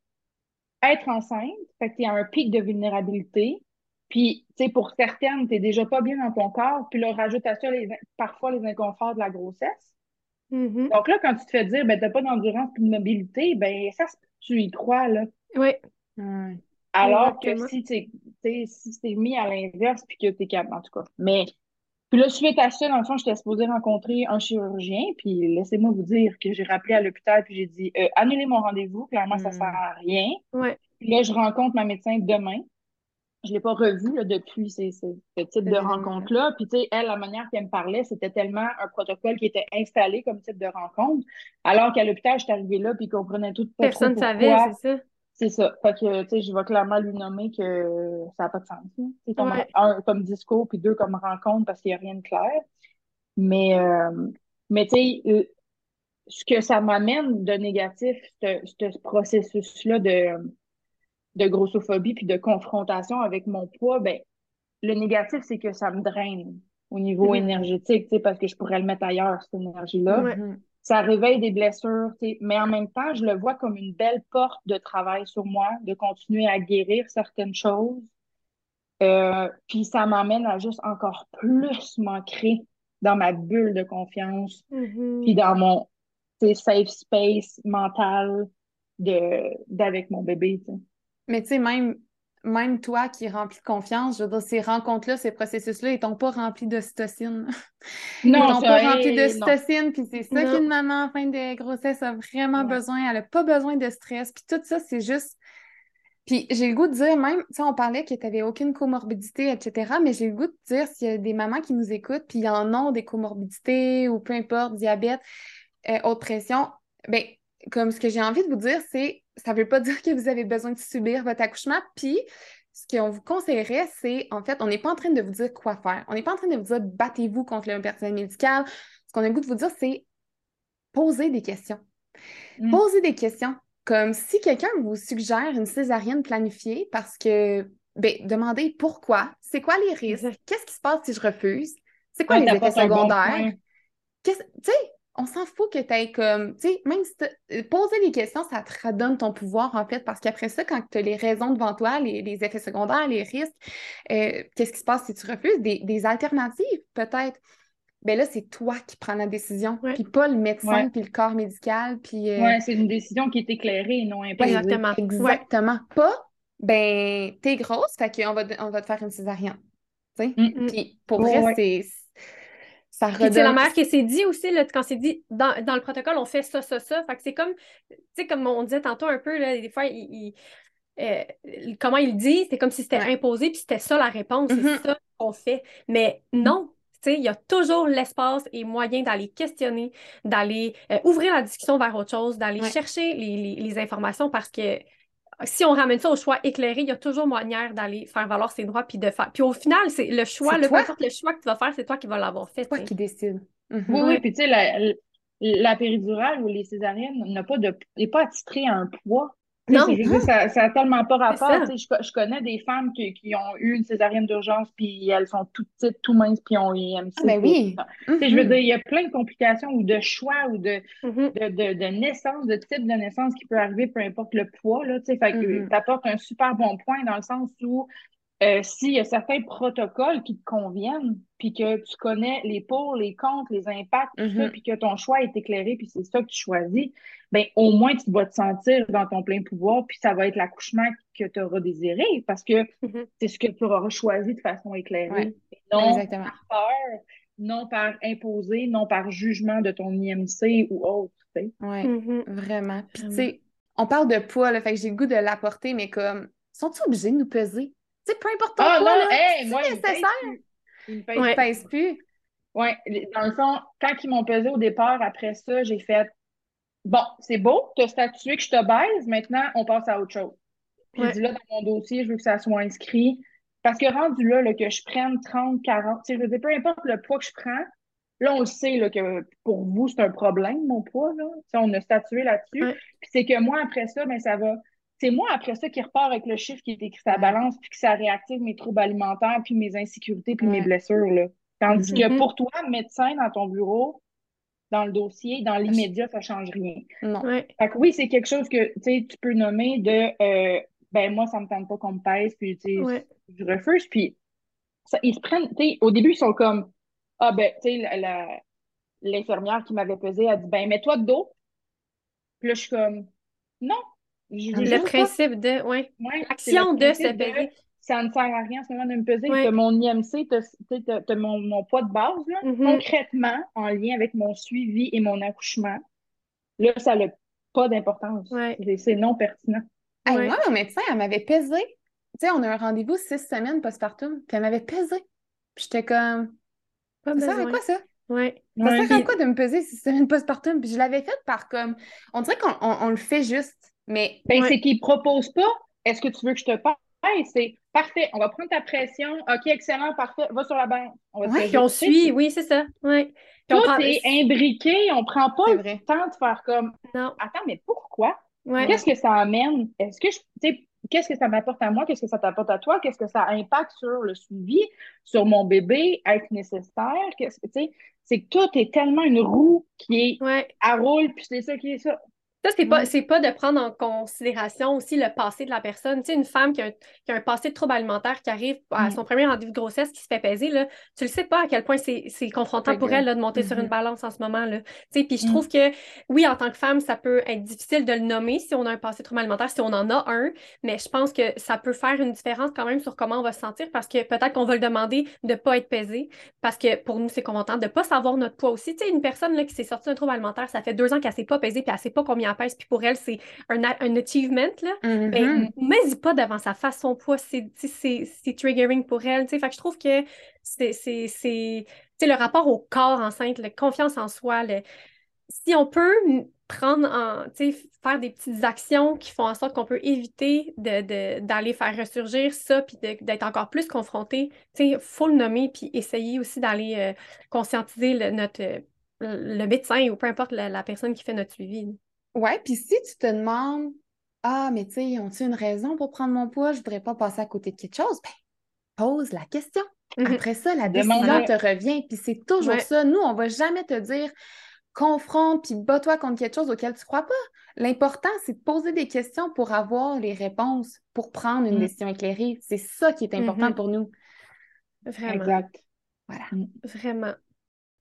être enceinte, fait que tu as un pic de vulnérabilité. Puis, tu sais, pour certaines, tu n'es déjà pas bien dans ton corps. Puis là, rajoute à ça les, parfois les inconforts de la grossesse. Mhm. Donc là, quand tu te fais dire, ben, tu n'as pas d'endurance et de mobilité, ben, ça, tu y crois, là. Oui. Alors Exactement. que si tu si c'est mis à l'inverse puis que tu es capable, en tout cas. Mais puis là, suite à ça, dans le fond, j'étais supposée rencontrer un chirurgien, puis laissez-moi vous dire que j'ai rappelé à l'hôpital, puis j'ai dit euh, annulez mon rendez-vous, clairement, ça Mm. sert à rien. Ouais. Puis là, je rencontre ma médecin demain. Je l'ai pas revue là, depuis ces- ces- ce type de rencontre-là. Puis, tu sais, elle, la manière qu'elle me parlait, c'était tellement un protocole qui était installé comme type de rencontre. Alors qu'à l'hôpital, j'étais arrivée là, puis ils comprenaient tout Personne ne savait, c'est ça. C'est ça. Fait que, tu sais, je vais clairement lui nommer que ça n'a pas de sens. C'est comme Ouais. un comme discours, puis deux comme rencontre parce qu'il n'y a rien de clair. Mais, euh, mais tu sais, euh, ce que ça m'amène de négatif, ce, ce processus-là de, de grossophobie puis de confrontation avec mon poids, ben, le négatif, c'est que ça me draine au niveau Mhm. énergétique, tu sais, parce que je pourrais le mettre ailleurs, cette énergie-là Ouais. Ça réveille des blessures, mais en même temps, je le vois comme une belle porte de travail sur moi, de continuer à guérir certaines choses. Euh, puis ça m'amène à juste encore plus m'ancrer dans ma bulle de confiance, Mhm. puis dans mon safe space mental de d'avec mon bébé. Mais tu sais, même, même toi qui es rempli de confiance, je veux dire, ces rencontres-là, ces processus-là, ils t'ont pas rempli d'ocytocine. [LAUGHS] Ils Non, t'ont pas rempli d'ocytocine, puis c'est ça qu'une maman en fin de grossesse a vraiment besoin. Elle a pas besoin de stress, puis tout ça, c'est juste... Puis j'ai le goût de dire même, tu sais, on parlait que tu n'avais aucune comorbidité, etc., mais j'ai le goût de dire s'il y a des mamans qui nous écoutent, puis ils en ont des comorbidités ou peu importe, diabète, euh, haute pression, ben comme ce que j'ai envie de vous dire, c'est ça veut pas [LAUGHS] dire que vous avez besoin de subir votre accouchement, puis ce qu'on vous conseillerait, c'est en fait, on n'est pas en train de vous dire quoi faire. On n'est pas en train de vous dire battez-vous contre le personnel médical. Ce qu'on a le goût de vous dire, c'est poser des questions. Mm. Poser des questions. Comme si quelqu'un vous suggère une césarienne planifiée parce que, ben, demandez pourquoi, c'est quoi les risques, qu'est-ce qui se passe si je refuse, c'est quoi Ouais, les effets bon secondaires? Qu'est-ce- Tu sais, on s'en fout que tu aies comme. Tu sais, même si euh, poser des questions, ça te redonne ton pouvoir, en fait, parce qu'après ça, quand tu as les raisons devant toi, les, les effets secondaires, les risques, euh, qu'est-ce qui se passe si tu refuses? Des, des alternatives, peut-être. ben là, c'est toi qui prends la décision, puis pas le médecin, puis le corps médical, puis... euh, Ouais, c'est une décision qui est éclairée et non imposée. Exactement. Ouais. Exactement. Pas, ben, t'es grosse, fait qu'on va, on va te faire une césarienne. Tu sais? Mm. Puis pour Ouais, vrai, ouais. c'est. Ça sais, la mère qui s'est dit aussi, là, quand c'est dit dans, dans le protocole, on fait ça, ça, ça. Fait que c'est comme, tu sais, comme on disait tantôt un peu, là, des fois, il, il- euh, comment il dit, c'est comme si c'était Ouais. imposé, puis c'était ça la réponse, c'est ça qu'on fait. Mais non, tu sais, il y a toujours l'espace et moyen d'aller questionner, d'aller euh, ouvrir la discussion vers autre chose, d'aller Ouais. chercher les, les- les informations parce que si on ramène ça au choix éclairé, il y a toujours moyen d'aller faire valoir ses droits puis de faire. Puis au final, c'est le choix, le, peu toi. importe le choix que tu vas faire, c'est toi qui vas l'avoir fait. C'est toi qui décide. Mhm. Oui, Ouais. oui, puis tu sais, la, la péridurale ou les césariennes n'a pas de n'est pas attitrée à un poids. Non. ça, ça a tellement pas rapport. Je, je connais des femmes qui, qui ont eu une césarienne d'urgence, puis elles sont toutes petites, tout minces, puis ont eu IMC. Ah, ben oui. Tu sais, je veux Mhm. dire, il y a plein de complications ou de choix ou de, Mhm. de, de, de naissance, de type de naissance qui peut arriver, peu importe le poids. Là, fait que Mhm. tu apportes un super bon point dans le sens où euh, s'il y a certains protocoles qui te conviennent, puis que tu connais les pour, les contre, les impacts, tout ça, Mhm. puis que ton choix est éclairé, puis c'est ça que tu choisis, ben au moins tu vas te sentir dans ton plein pouvoir, puis ça va être l'accouchement que tu auras désiré, parce que Mhm. c'est ce que tu auras choisi de façon éclairée. Ouais. Non Exactement. par peur, non par imposé, non par jugement de ton IMC ou autre. tu sais. Ouais, Mhm. vraiment. Puis, tu Vraiment. sais, on parle de poids, là, fait que j'ai le goût de l'apporter, mais comme, sont-ils obligés de nous peser? Tu sais, peu importe ton Ah poids, non, là, hey, c'est nécessaire. plus. Il me pèse Ouais. Ils pèsent plus. Ouais, les- dans le fond, quand ils m'ont pesé au départ, après ça, j'ai fait Bon, c'est beau, tu as statué que je te baise, maintenant on passe à autre chose. Puis Ouais. dit là, dans mon dossier, je veux que ça soit inscrit. Parce que rendu là, là, que je prenne 30, 40, tu sais, je veux dire, peu importe le poids que je prends, là, on le sait là, que pour vous, c'est un problème, mon poids. Là. On a statué là-dessus. Ouais. Puis c'est que moi, après ça, ben, ça va. C'est moi, après ça, qui repart avec le chiffre qui est écrit sur la balance, puis que ça réactive mes troubles alimentaires, puis mes insécurités, puis mes blessures. Là. Tandis que Mhm. pour toi, médecin dans ton bureau, dans le dossier, dans l'immédiat, ça change rien. Non. Ouais. Fait que oui, c'est quelque chose que tu sais, tu peux nommer de euh, ben moi, ça me tente pas qu'on me pèse, puis tu sais, Ouais. je refuse. Puis ça, ils se prennent, tu sais, au début, ils sont comme Ah ben, tu sais, la- la- l'infirmière qui m'avait pesé a dit Ben mets-toi de dos. Puis là, je suis comme Non. Le pas. principe de, ouais. Le de se peser. ça ne sert à rien en ce moment de me peser. Ouais. Mon IMC, t'as mon, mon poids de base, là. Mhm. Concrètement, en lien avec mon suivi et mon accouchement, là, ça n'a pas d'importance. Ouais. C'est, non pertinent. Moi, mon médecin, elle m'avait pesé. Tu sais, on a un rendez-vous six semaines postpartum, puis elle m'avait pesé. Puis j'étais comme, Pas ça sert à quoi ça? Ouais. Ça Ouais. sert à quoi de me peser six semaines postpartum? Puis je l'avais fait par comme, on dirait qu'on on, on le fait juste, mais Ben, Ouais. c'est qu'ils ne proposent pas est-ce que tu veux que je te parle? C'est parfait, on va prendre ta pression. OK, excellent, parfait, va sur la banque. On va Ouais. Puis on suit, oui, c'est ça. Ouais. Tout prend- est imbriqué, on prend pas le vrai. temps de faire comme Non. Attends, mais pourquoi? Ouais. Qu'est-ce que ça amène? Est-ce que je, qu'est-ce que ça m'apporte à moi? Qu'est-ce que ça t'apporte à toi? Qu'est-ce que ça impacte sur le suivi, sur mon bébé, être nécessaire? Qu'est-ce que, tu sais, c'est que tout est tellement une roue qui est Ouais. à roule, puis c'est ça qui est ça. Ça, c'est pas, pas de prendre en considération aussi le passé de la personne. Tu sais, une femme qui a un, qui a un passé de trouble alimentaire qui arrive à Mm. son premier rendez-vous de grossesse, qui se fait peser, là, tu le sais pas à quel point c'est, confrontant pour elle là, de monter sur une Mhm. balance en ce moment. Là. Tu sais, puis je Mm. trouve que, oui, en tant que femme, ça peut être difficile de le nommer si on a un passé de trouble alimentaire, si on en a un, mais je pense que ça peut faire une différence quand même sur comment on va se sentir parce que peut-être qu'on va le demander de pas être pesé parce que pour nous, c'est confrontant de pas savoir notre poids aussi. Tu sais, une personne là, qui s'est sortie d'un trouble alimentaire, ça fait deux ans qu'elle s'est pas pesée puis elle sait pas combien puis pour elle, c'est un, un achievement, là. Mhm. Ben, mets-y pas devant sa face son poids, c'est, triggering pour elle. tu sais. Fait que je trouve que c'est, le rapport au corps enceinte, la confiance en soi, le- si on peut prendre en, faire des petites actions qui font en sorte qu'on peut éviter de, de- d'aller faire ressurgir ça, puis d'être encore plus confronté, sais, faut le nommer, puis essayer aussi d'aller euh, conscientiser le, notre, le médecin ou peu importe la, la personne qui fait notre suivi. Ouais, puis si tu te demandes, ah, mais tu sais, ont-ils une raison pour prendre mon poids? Je voudrais pas passer à côté de quelque chose. Ben, pose la question. Mhm. Après ça, la décision te revient, puis c'est toujours Ouais. ça. Nous, on va jamais te dire confronte, puis bats-toi contre quelque chose auquel tu crois pas. L'important, c'est de poser des questions pour avoir les réponses, pour prendre une Mm. décision éclairée. C'est ça qui est important Mhm. pour nous. Vraiment, Exact. Voilà. vraiment.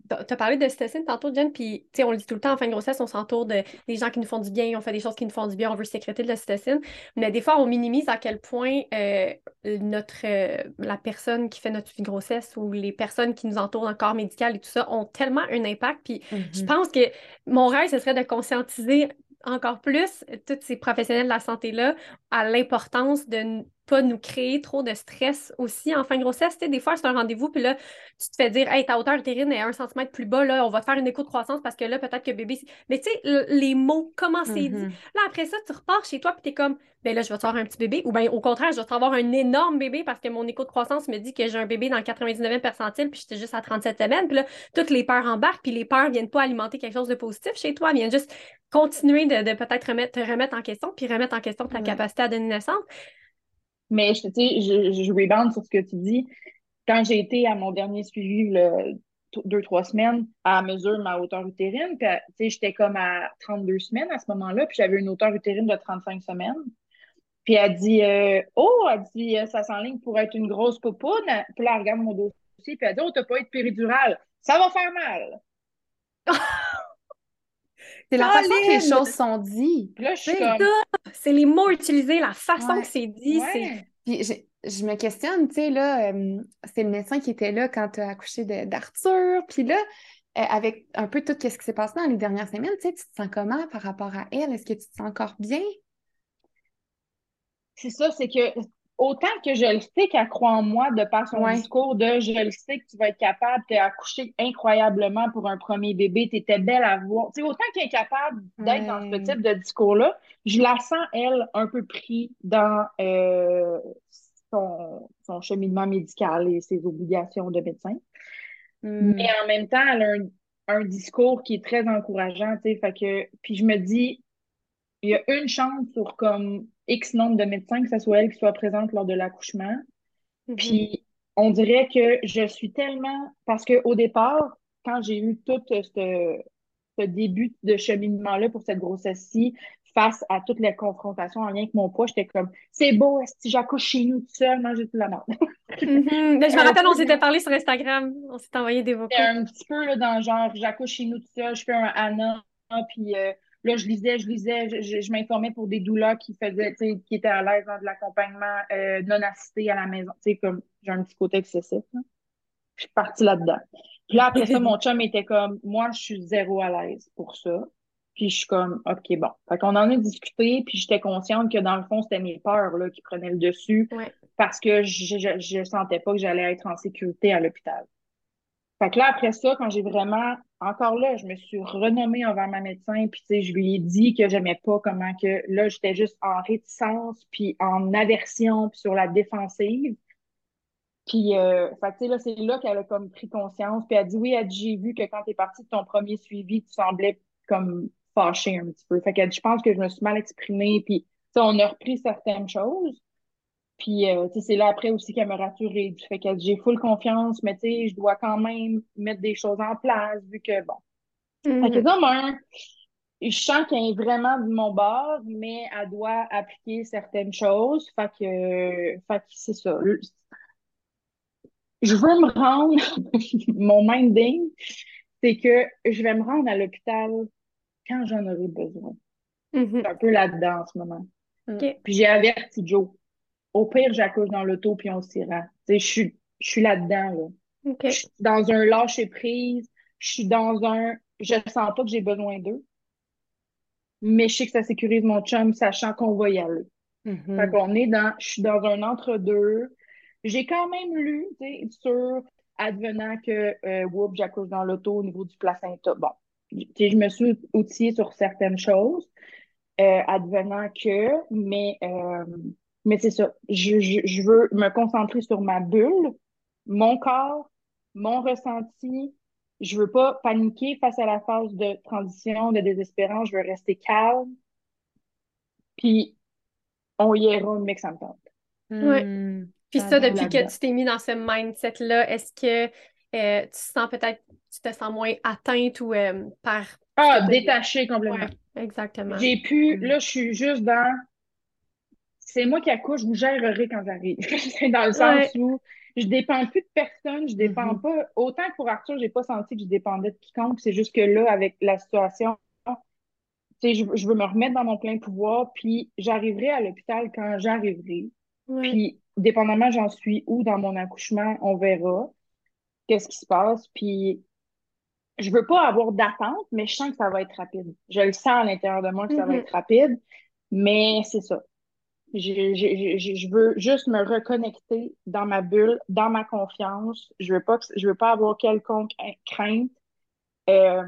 Tu as parlé de cytocine tantôt, Jen, puis on le dit tout le temps, en fin de grossesse, on s'entoure de des gens qui nous font du bien, on fait des choses qui nous font du bien, on veut sécréter de la cytocine. Mais des fois, on minimise à quel point euh, notre, euh, la personne qui fait notre suivi de grossesse ou les personnes qui nous entourent dans le corps médical et tout ça ont tellement un impact. Puis je mm-hmm. pense que mon rêve, ce serait de conscientiser encore plus tous ces professionnels de la santé-là à l'importance de pas nous créer trop de stress aussi en fin de grossesse. des fois, c'est un rendez-vous, puis là, tu te fais dire Hey, ta hauteur utérine est un centimètre plus bas, là, on va te faire une écho de croissance parce que là, peut-être que bébé. Mais tu sais, les mots, comment c'est dit. Mm-hmm. Là, après ça, tu repars chez toi, puis tu es comme Ben là, je vais te faire un petit bébé. Ou bien, au contraire, je vais te avoir un énorme bébé parce que mon écho de croissance me dit que j'ai un bébé dans le 99e percentile, puis j'étais juste à 37 semaines. Puis là, toutes les peurs embarquent, puis les peurs viennent pas alimenter quelque chose de positif chez toi, viennent juste continuer de, peut-être remettre, te remettre en question, puis remettre en question ta capacité à donner naissance. Mais je, je, je rebound sur ce que tu dis. Quand j'ai été à mon dernier suivi, le, deux, trois semaines, à mesure ma hauteur utérine, puis j'étais comme à 32 semaines à ce moment-là, puis j'avais une hauteur utérine de 35 semaines. Puis elle dit euh, Oh, elle dit ça s'enligne pour être une grosse popoune. Puis là, elle regarde mon dossier, puis elle dit Oh, t'as pas être péridurale. Ça va faire mal. [LAUGHS] C'est la façon que les choses sont dites. C'est les mots utilisés, la façon que c'est dit. Puis je, me questionne, tu sais, là, euh, c'est le médecin qui était là quand tu as accouché d'Arthur. Puis là, euh, avec un peu tout ce qui s'est passé dans les dernières semaines, tu sais, tu te sens comment par rapport à elle? Est-ce que tu te sens encore bien? C'est ça, c'est que autant que je le sais qu'elle croit en moi de par son discours de je le sais que tu vas être capable, tu accouché incroyablement pour un premier bébé, tu étais belle à voir. Tu autant qu'elle est capable d'être dans ce type de discours-là, je la sens, elle, un peu pris dans euh, son, son, cheminement médical et ses obligations de médecin. Hmm. Mais en même temps, elle a un, un, discours qui est très encourageant, tu sais, fait que, puis je me dis, il y a une chance sur comme X nombre de médecins, que ce soit elle qui soit présente lors de l'accouchement. Mm-hmm. Puis on dirait que je suis tellement. Parce qu'au départ, quand j'ai eu tout ce, début de cheminement-là pour cette grossesse-ci, face à toutes les confrontations en lien avec mon poids, j'étais comme c'est beau, si j'accouche chez nous tout seul, j'ai tout la merde. Mm-hmm. Ben, je me [LAUGHS] rappelle, on s'était parlé sur Instagram, on s'est envoyé des vocaux. Un petit peu là, dans genre j'accouche chez nous tout seul, je fais un Anna, puis euh, Là, je lisais, je lisais, je, m'informais pour des doulas qui faisaient, qui étaient à l'aise dans de l'accompagnement euh, non assisté à la maison. Tu sais, comme j'ai un petit côté excessif. Je suis partie là-dedans. Puis là, après ça, mon [LAUGHS] chum était comme, moi, je suis zéro à l'aise pour ça. Puis je suis comme, OK, bon. Fait qu'on en a discuté, puis j'étais consciente que dans le fond, c'était mes peurs là, qui prenaient le dessus parce que je, je, je sentais pas que j'allais être en sécurité à l'hôpital. Fait que là, après ça, quand j'ai vraiment, encore là, je me suis renommée envers ma médecin, puis tu sais, je lui ai dit que j'aimais pas comment que, là, j'étais juste en réticence, puis en aversion, puis sur la défensive. Puis, euh, fait tu sais, là, c'est là qu'elle a comme pris conscience, puis elle a dit, oui, elle j'ai vu que quand t'es partie de ton premier suivi, tu semblais comme fâchée un petit peu. Fait dit, je pense que je me suis mal exprimée, puis, tu on a repris certaines choses. Puis, euh, c'est là après aussi qu'elle me rassurée du fait que j'ai full confiance, mais tu sais, je dois quand même mettre des choses en place, vu que, bon. Mm Fait que mm-hmm. je sens qu'elle est vraiment de mon bord, mais elle doit appliquer certaines choses. Fait que, fait que c'est ça. Je veux me rendre, [LAUGHS] mon minding, c'est que je vais me rendre à l'hôpital quand j'en aurai besoin. Mm-hmm. C'est un peu là-dedans en ce moment. Puis j'ai averti Joe. Au pire, j'accouche dans l'auto puis on s'y rend. Je suis, là-dedans. Là. Je suis dans un lâcher prise. Je suis dans un. Je sens pas que j'ai besoin d'eux. Mais je sais que ça sécurise mon chum, sachant qu'on va y aller. Fait qu'on est dans. Je suis dans un entre-deux. J'ai quand même lu, tu sais, sur advenant que euh, whoop, j'accouche dans l'auto au niveau du placenta. Bon, je me suis outillée sur certaines choses, euh, advenant que, mais euh, mais c'est ça. Je, je, veux me concentrer sur ma bulle, mon corps, mon ressenti. Je veux pas paniquer face à la phase de transition, de désespérance. Je veux rester calme. Puis, on y ira, mais que ça me tente. Oui. Puis ça, depuis que tu t'es mis dans ce mindset-là, est-ce que euh, tu sens peut-être, tu te sens moins atteinte ou euh, par... Ah, détaché complètement. exactement. J'ai pu, mm. là, je suis juste dans c'est moi qui accouche, je vous gérerai quand j'arrive. [LAUGHS] dans le sens où je dépends plus de personne, je dépends Mhm. pas. Autant que pour Arthur, j'ai pas senti que je dépendais de quiconque. C'est juste que là, avec la situation, je, je veux me remettre dans mon plein pouvoir, puis j'arriverai à l'hôpital quand j'arriverai. Ouais. Puis, dépendamment j'en suis où dans mon accouchement, on verra qu'est-ce qui se passe. Puis, je veux pas avoir d'attente, mais je sens que ça va être rapide. Je le sens à l'intérieur de moi que ça va Mhm. être rapide, mais c'est ça. Je, je, je, je veux juste me reconnecter dans ma bulle, dans ma confiance. Je veux pas je veux pas avoir quelconque crainte. Euh,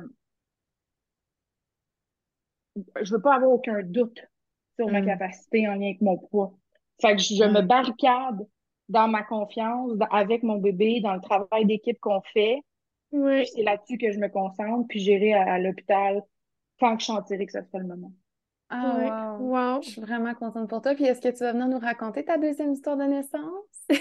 je veux pas avoir aucun doute sur ma Mm. capacité en lien avec mon poids. Fait que je, je me Ouais. barricade dans ma confiance, avec mon bébé, dans le travail d'équipe qu'on fait. Puis c'est là-dessus que je me concentre, puis j'irai à, à l'hôpital quand que je sentirai que ça sera le moment. Ah, Ouais. wow. Wow. Je suis vraiment contente pour toi. Puis est-ce que tu vas venir nous raconter ta deuxième histoire de naissance? Ah,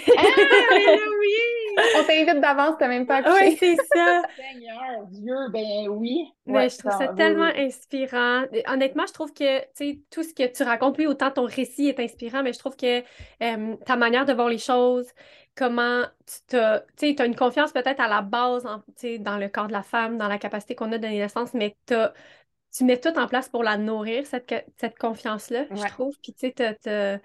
mais là, oui! On t'invite d'avance, t'as même pas accouché. c'est ça. [LAUGHS] Seigneur Dieu, ben oui. Mais Ouais, je trouve ça- ça oui, tellement oui. inspirant. Honnêtement, je trouve que, tu sais, tout ce que tu racontes, oui, autant ton récit est inspirant, mais je trouve que euh, ta manière de voir les choses, comment tu t'as, tu sais, t'as une confiance peut-être à la base, en- tu dans le corps de la femme, dans la capacité qu'on a de donner naissance, mais t'as- tu mets tout en place pour la nourrir, cette, cette confiance-là, je trouve. Puis, tu sais, t'as- t'as-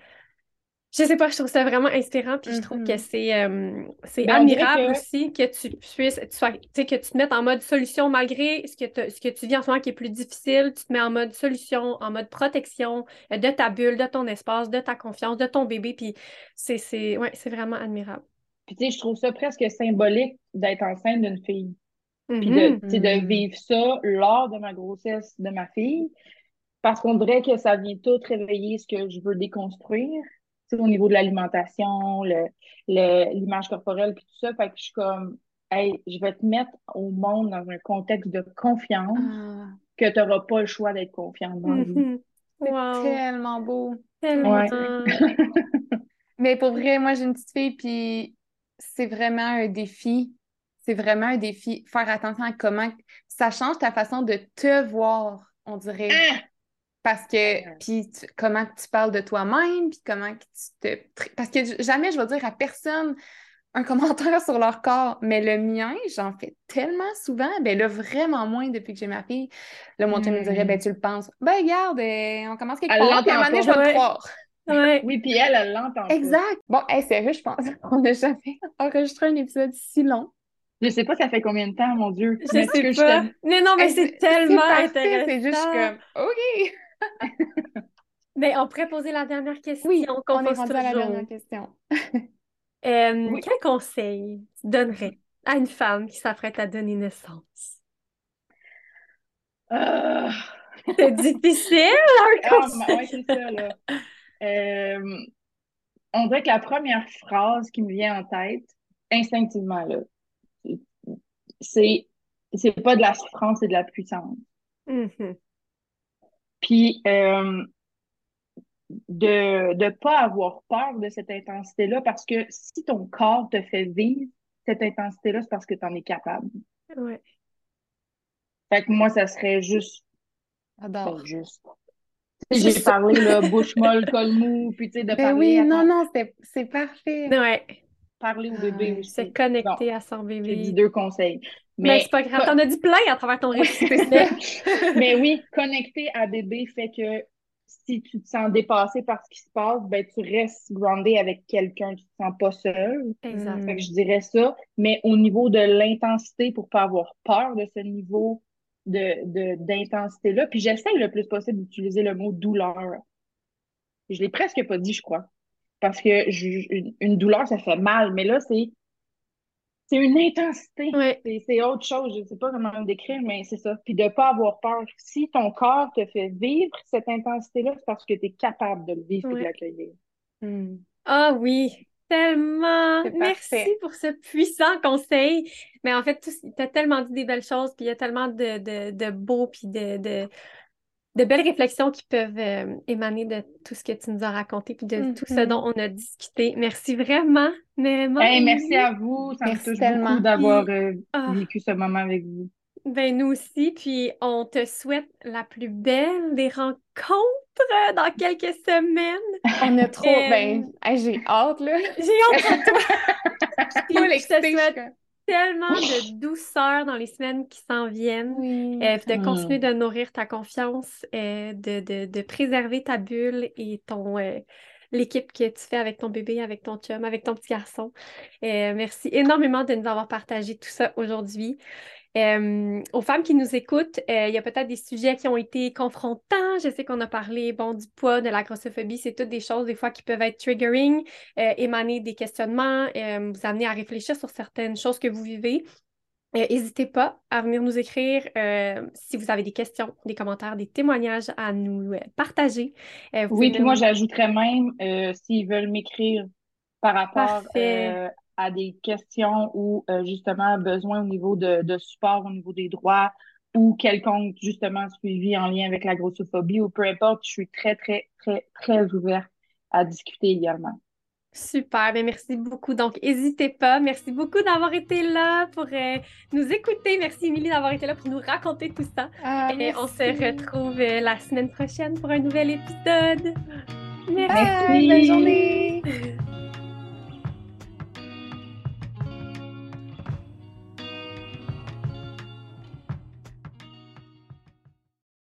je sais pas, je trouve ça vraiment inspirant, puis je trouve que Mhm. c'est euh, c'est Ben, admirable que- aussi que tu puisses, tu sois- tu sais, que tu te mettes en mode solution malgré ce que, ce que tu vis en ce moment qui est plus difficile, tu te mets en mode solution, en mode protection euh, de ta bulle, de ton espace, de ta confiance, de ton bébé, puis c'est c'est ouais, c'est vraiment admirable. Puis tu sais, je trouve ça presque symbolique d'être enceinte d'une fille. Puis de, Mhm. de vivre ça lors de ma grossesse de ma fille. Parce qu'on dirait que ça vient tout réveiller ce que je veux déconstruire. Tu sais, au niveau de l'alimentation, le, le- l'image corporelle, puis tout ça. Fait que je suis comme, hey, je vais te mettre au monde dans un contexte de confiance Ah, que tu n'auras pas le choix d'être confiante dans. Mhm. c'est Wow, tellement beau. tellement. Ouais. Mais pour vrai, moi, j'ai une petite fille, puis c'est vraiment un défi. C'est vraiment un défi. Faire attention à comment ça change ta façon de te voir, on dirait. Ah! Parce que, puis comment tu parles de toi-même, puis comment tu te... Parce que jamais je vais dire à personne un [LAUGHS] commentaire sur leur corps, mais le mien, j'en fais tellement souvent, ben là, vraiment moins depuis que j'ai ma fille. Là, mon chum me dirait, Hmm. ben tu le penses. Ben regarde, euh, on commence quelque part, puis à un moment donné, je pas. vais le croire. Ouais. [LAUGHS] Oui, puis elle, elle l'entend pas. Exact. Bon, hey, sérieux, je pense [LAUGHS] qu'on n'a jamais enregistré un épisode si long. Je sais pas ça fait combien de temps, mon Dieu? Je sais que pas. Mais non, mais c'est tellement intéressant. C'est juste comme, OK. [LAUGHS] Mais on pourrait poser la dernière question Oui, qu'on on est rendu à la dernière question. [LAUGHS] Euh, Oui. Quel conseil tu donnerais à une femme qui s'apprête à donner naissance? Ah! C'est difficile, [LAUGHS] un Ah, conseil. ouais, c'est ça, là. Euh, on dirait que la première phrase qui me vient en tête, instinctivement, là, c'est c'est pas de la souffrance, c'est de la puissance. Mhm. Puis euh, de ne pas avoir peur de cette intensité-là, parce que si ton corps te fait vivre cette intensité-là, c'est parce que tu en es capable. Ouais. Fait que moi, ça serait juste, sais, J'ai parlé, là, bouche molle, col mou, puis tu sais, de Ben parler oui, non, non, c'est c'est parfait. Ouais. Parler au Ah bébé ouais, aussi. Se connecter Bon, à son j'ai dit bébé. deux conseils. Mais Mais, c'est pas grave, t'en as dit plein à travers ton récit. Mais oui, connecter à bébé fait que si tu te sens dépassé par ce qui se passe, ben tu restes groundé avec quelqu'un, tu te sens pas seul. Exact. Fait que je dirais ça. Mais au niveau de l'intensité, pour pas avoir peur de ce niveau de, de, d'intensité-là, puis j'essaie le plus possible d'utiliser le mot douleur. Je l'ai presque pas dit, je crois. Parce que je- une, douleur, ça fait mal, mais là, c'est c'est une intensité. C'est c'est autre chose. Je sais pas comment le décrire, mais c'est ça. Puis de pas avoir peur. Si ton corps te fait vivre cette intensité-là, c'est parce que tu es capable de le vivre et de l'accueillir. Mm. Ah oui, tellement. Merci pour ce puissant conseil. Mais en fait, tu as tellement dit des belles choses, puis il y a tellement de, de, de beaux, puis de, de, de belles réflexions qui peuvent euh, émaner de tout ce que tu nous as raconté, puis de tout ce Mhm. dont on a discuté. Merci vraiment, vraiment. Hey, merci à vous. Ça Merci me touche tellement. beaucoup d'avoir euh, Ah. vécu ce moment avec vous. Ben, nous aussi, puis on te souhaite la plus belle des rencontres dans quelques semaines. On a trop. Ben, j'ai hâte, là. J'ai hâte pour toi. [LAUGHS] tellement de douceur dans les semaines qui s'en viennent. Euh, de mm. continuer de nourrir ta confiance, euh, de, de, de, préserver ta bulle et ton. Euh, l'équipe que tu fais avec ton bébé, avec ton chum, avec ton petit garçon. merci énormément de nous avoir partagé tout ça aujourd'hui. Euh, aux femmes qui nous écoutent, euh, il y a peut-être des sujets qui ont été confrontants. Je sais qu'on a parlé bon, du poids, de la grossophobie. C'est toutes des choses, des fois, qui peuvent être triggering, euh, émaner des questionnements, vous amener à réfléchir sur certaines choses que vous vivez. N'hésitez pas à venir nous écrire si vous avez des questions, des commentaires, des témoignages à nous partager. oui, puis moi, j'ajouterais même, s'ils veulent m'écrire par rapport à des questions ou euh, justement besoin au niveau de, de, support au niveau des droits ou quelconque justement suivi en lien avec la grossophobie ou peu importe, je suis très, très, très, très ouverte à discuter également. Super, bien merci beaucoup. Donc, n'hésitez pas. Merci beaucoup d'avoir été là pour euh, nous écouter. Merci, Émilie, d'avoir été là pour nous raconter tout ça. Ah, Et on se retrouve euh, la semaine prochaine pour un nouvel épisode. Merci. Bonne journée. [LAUGHS]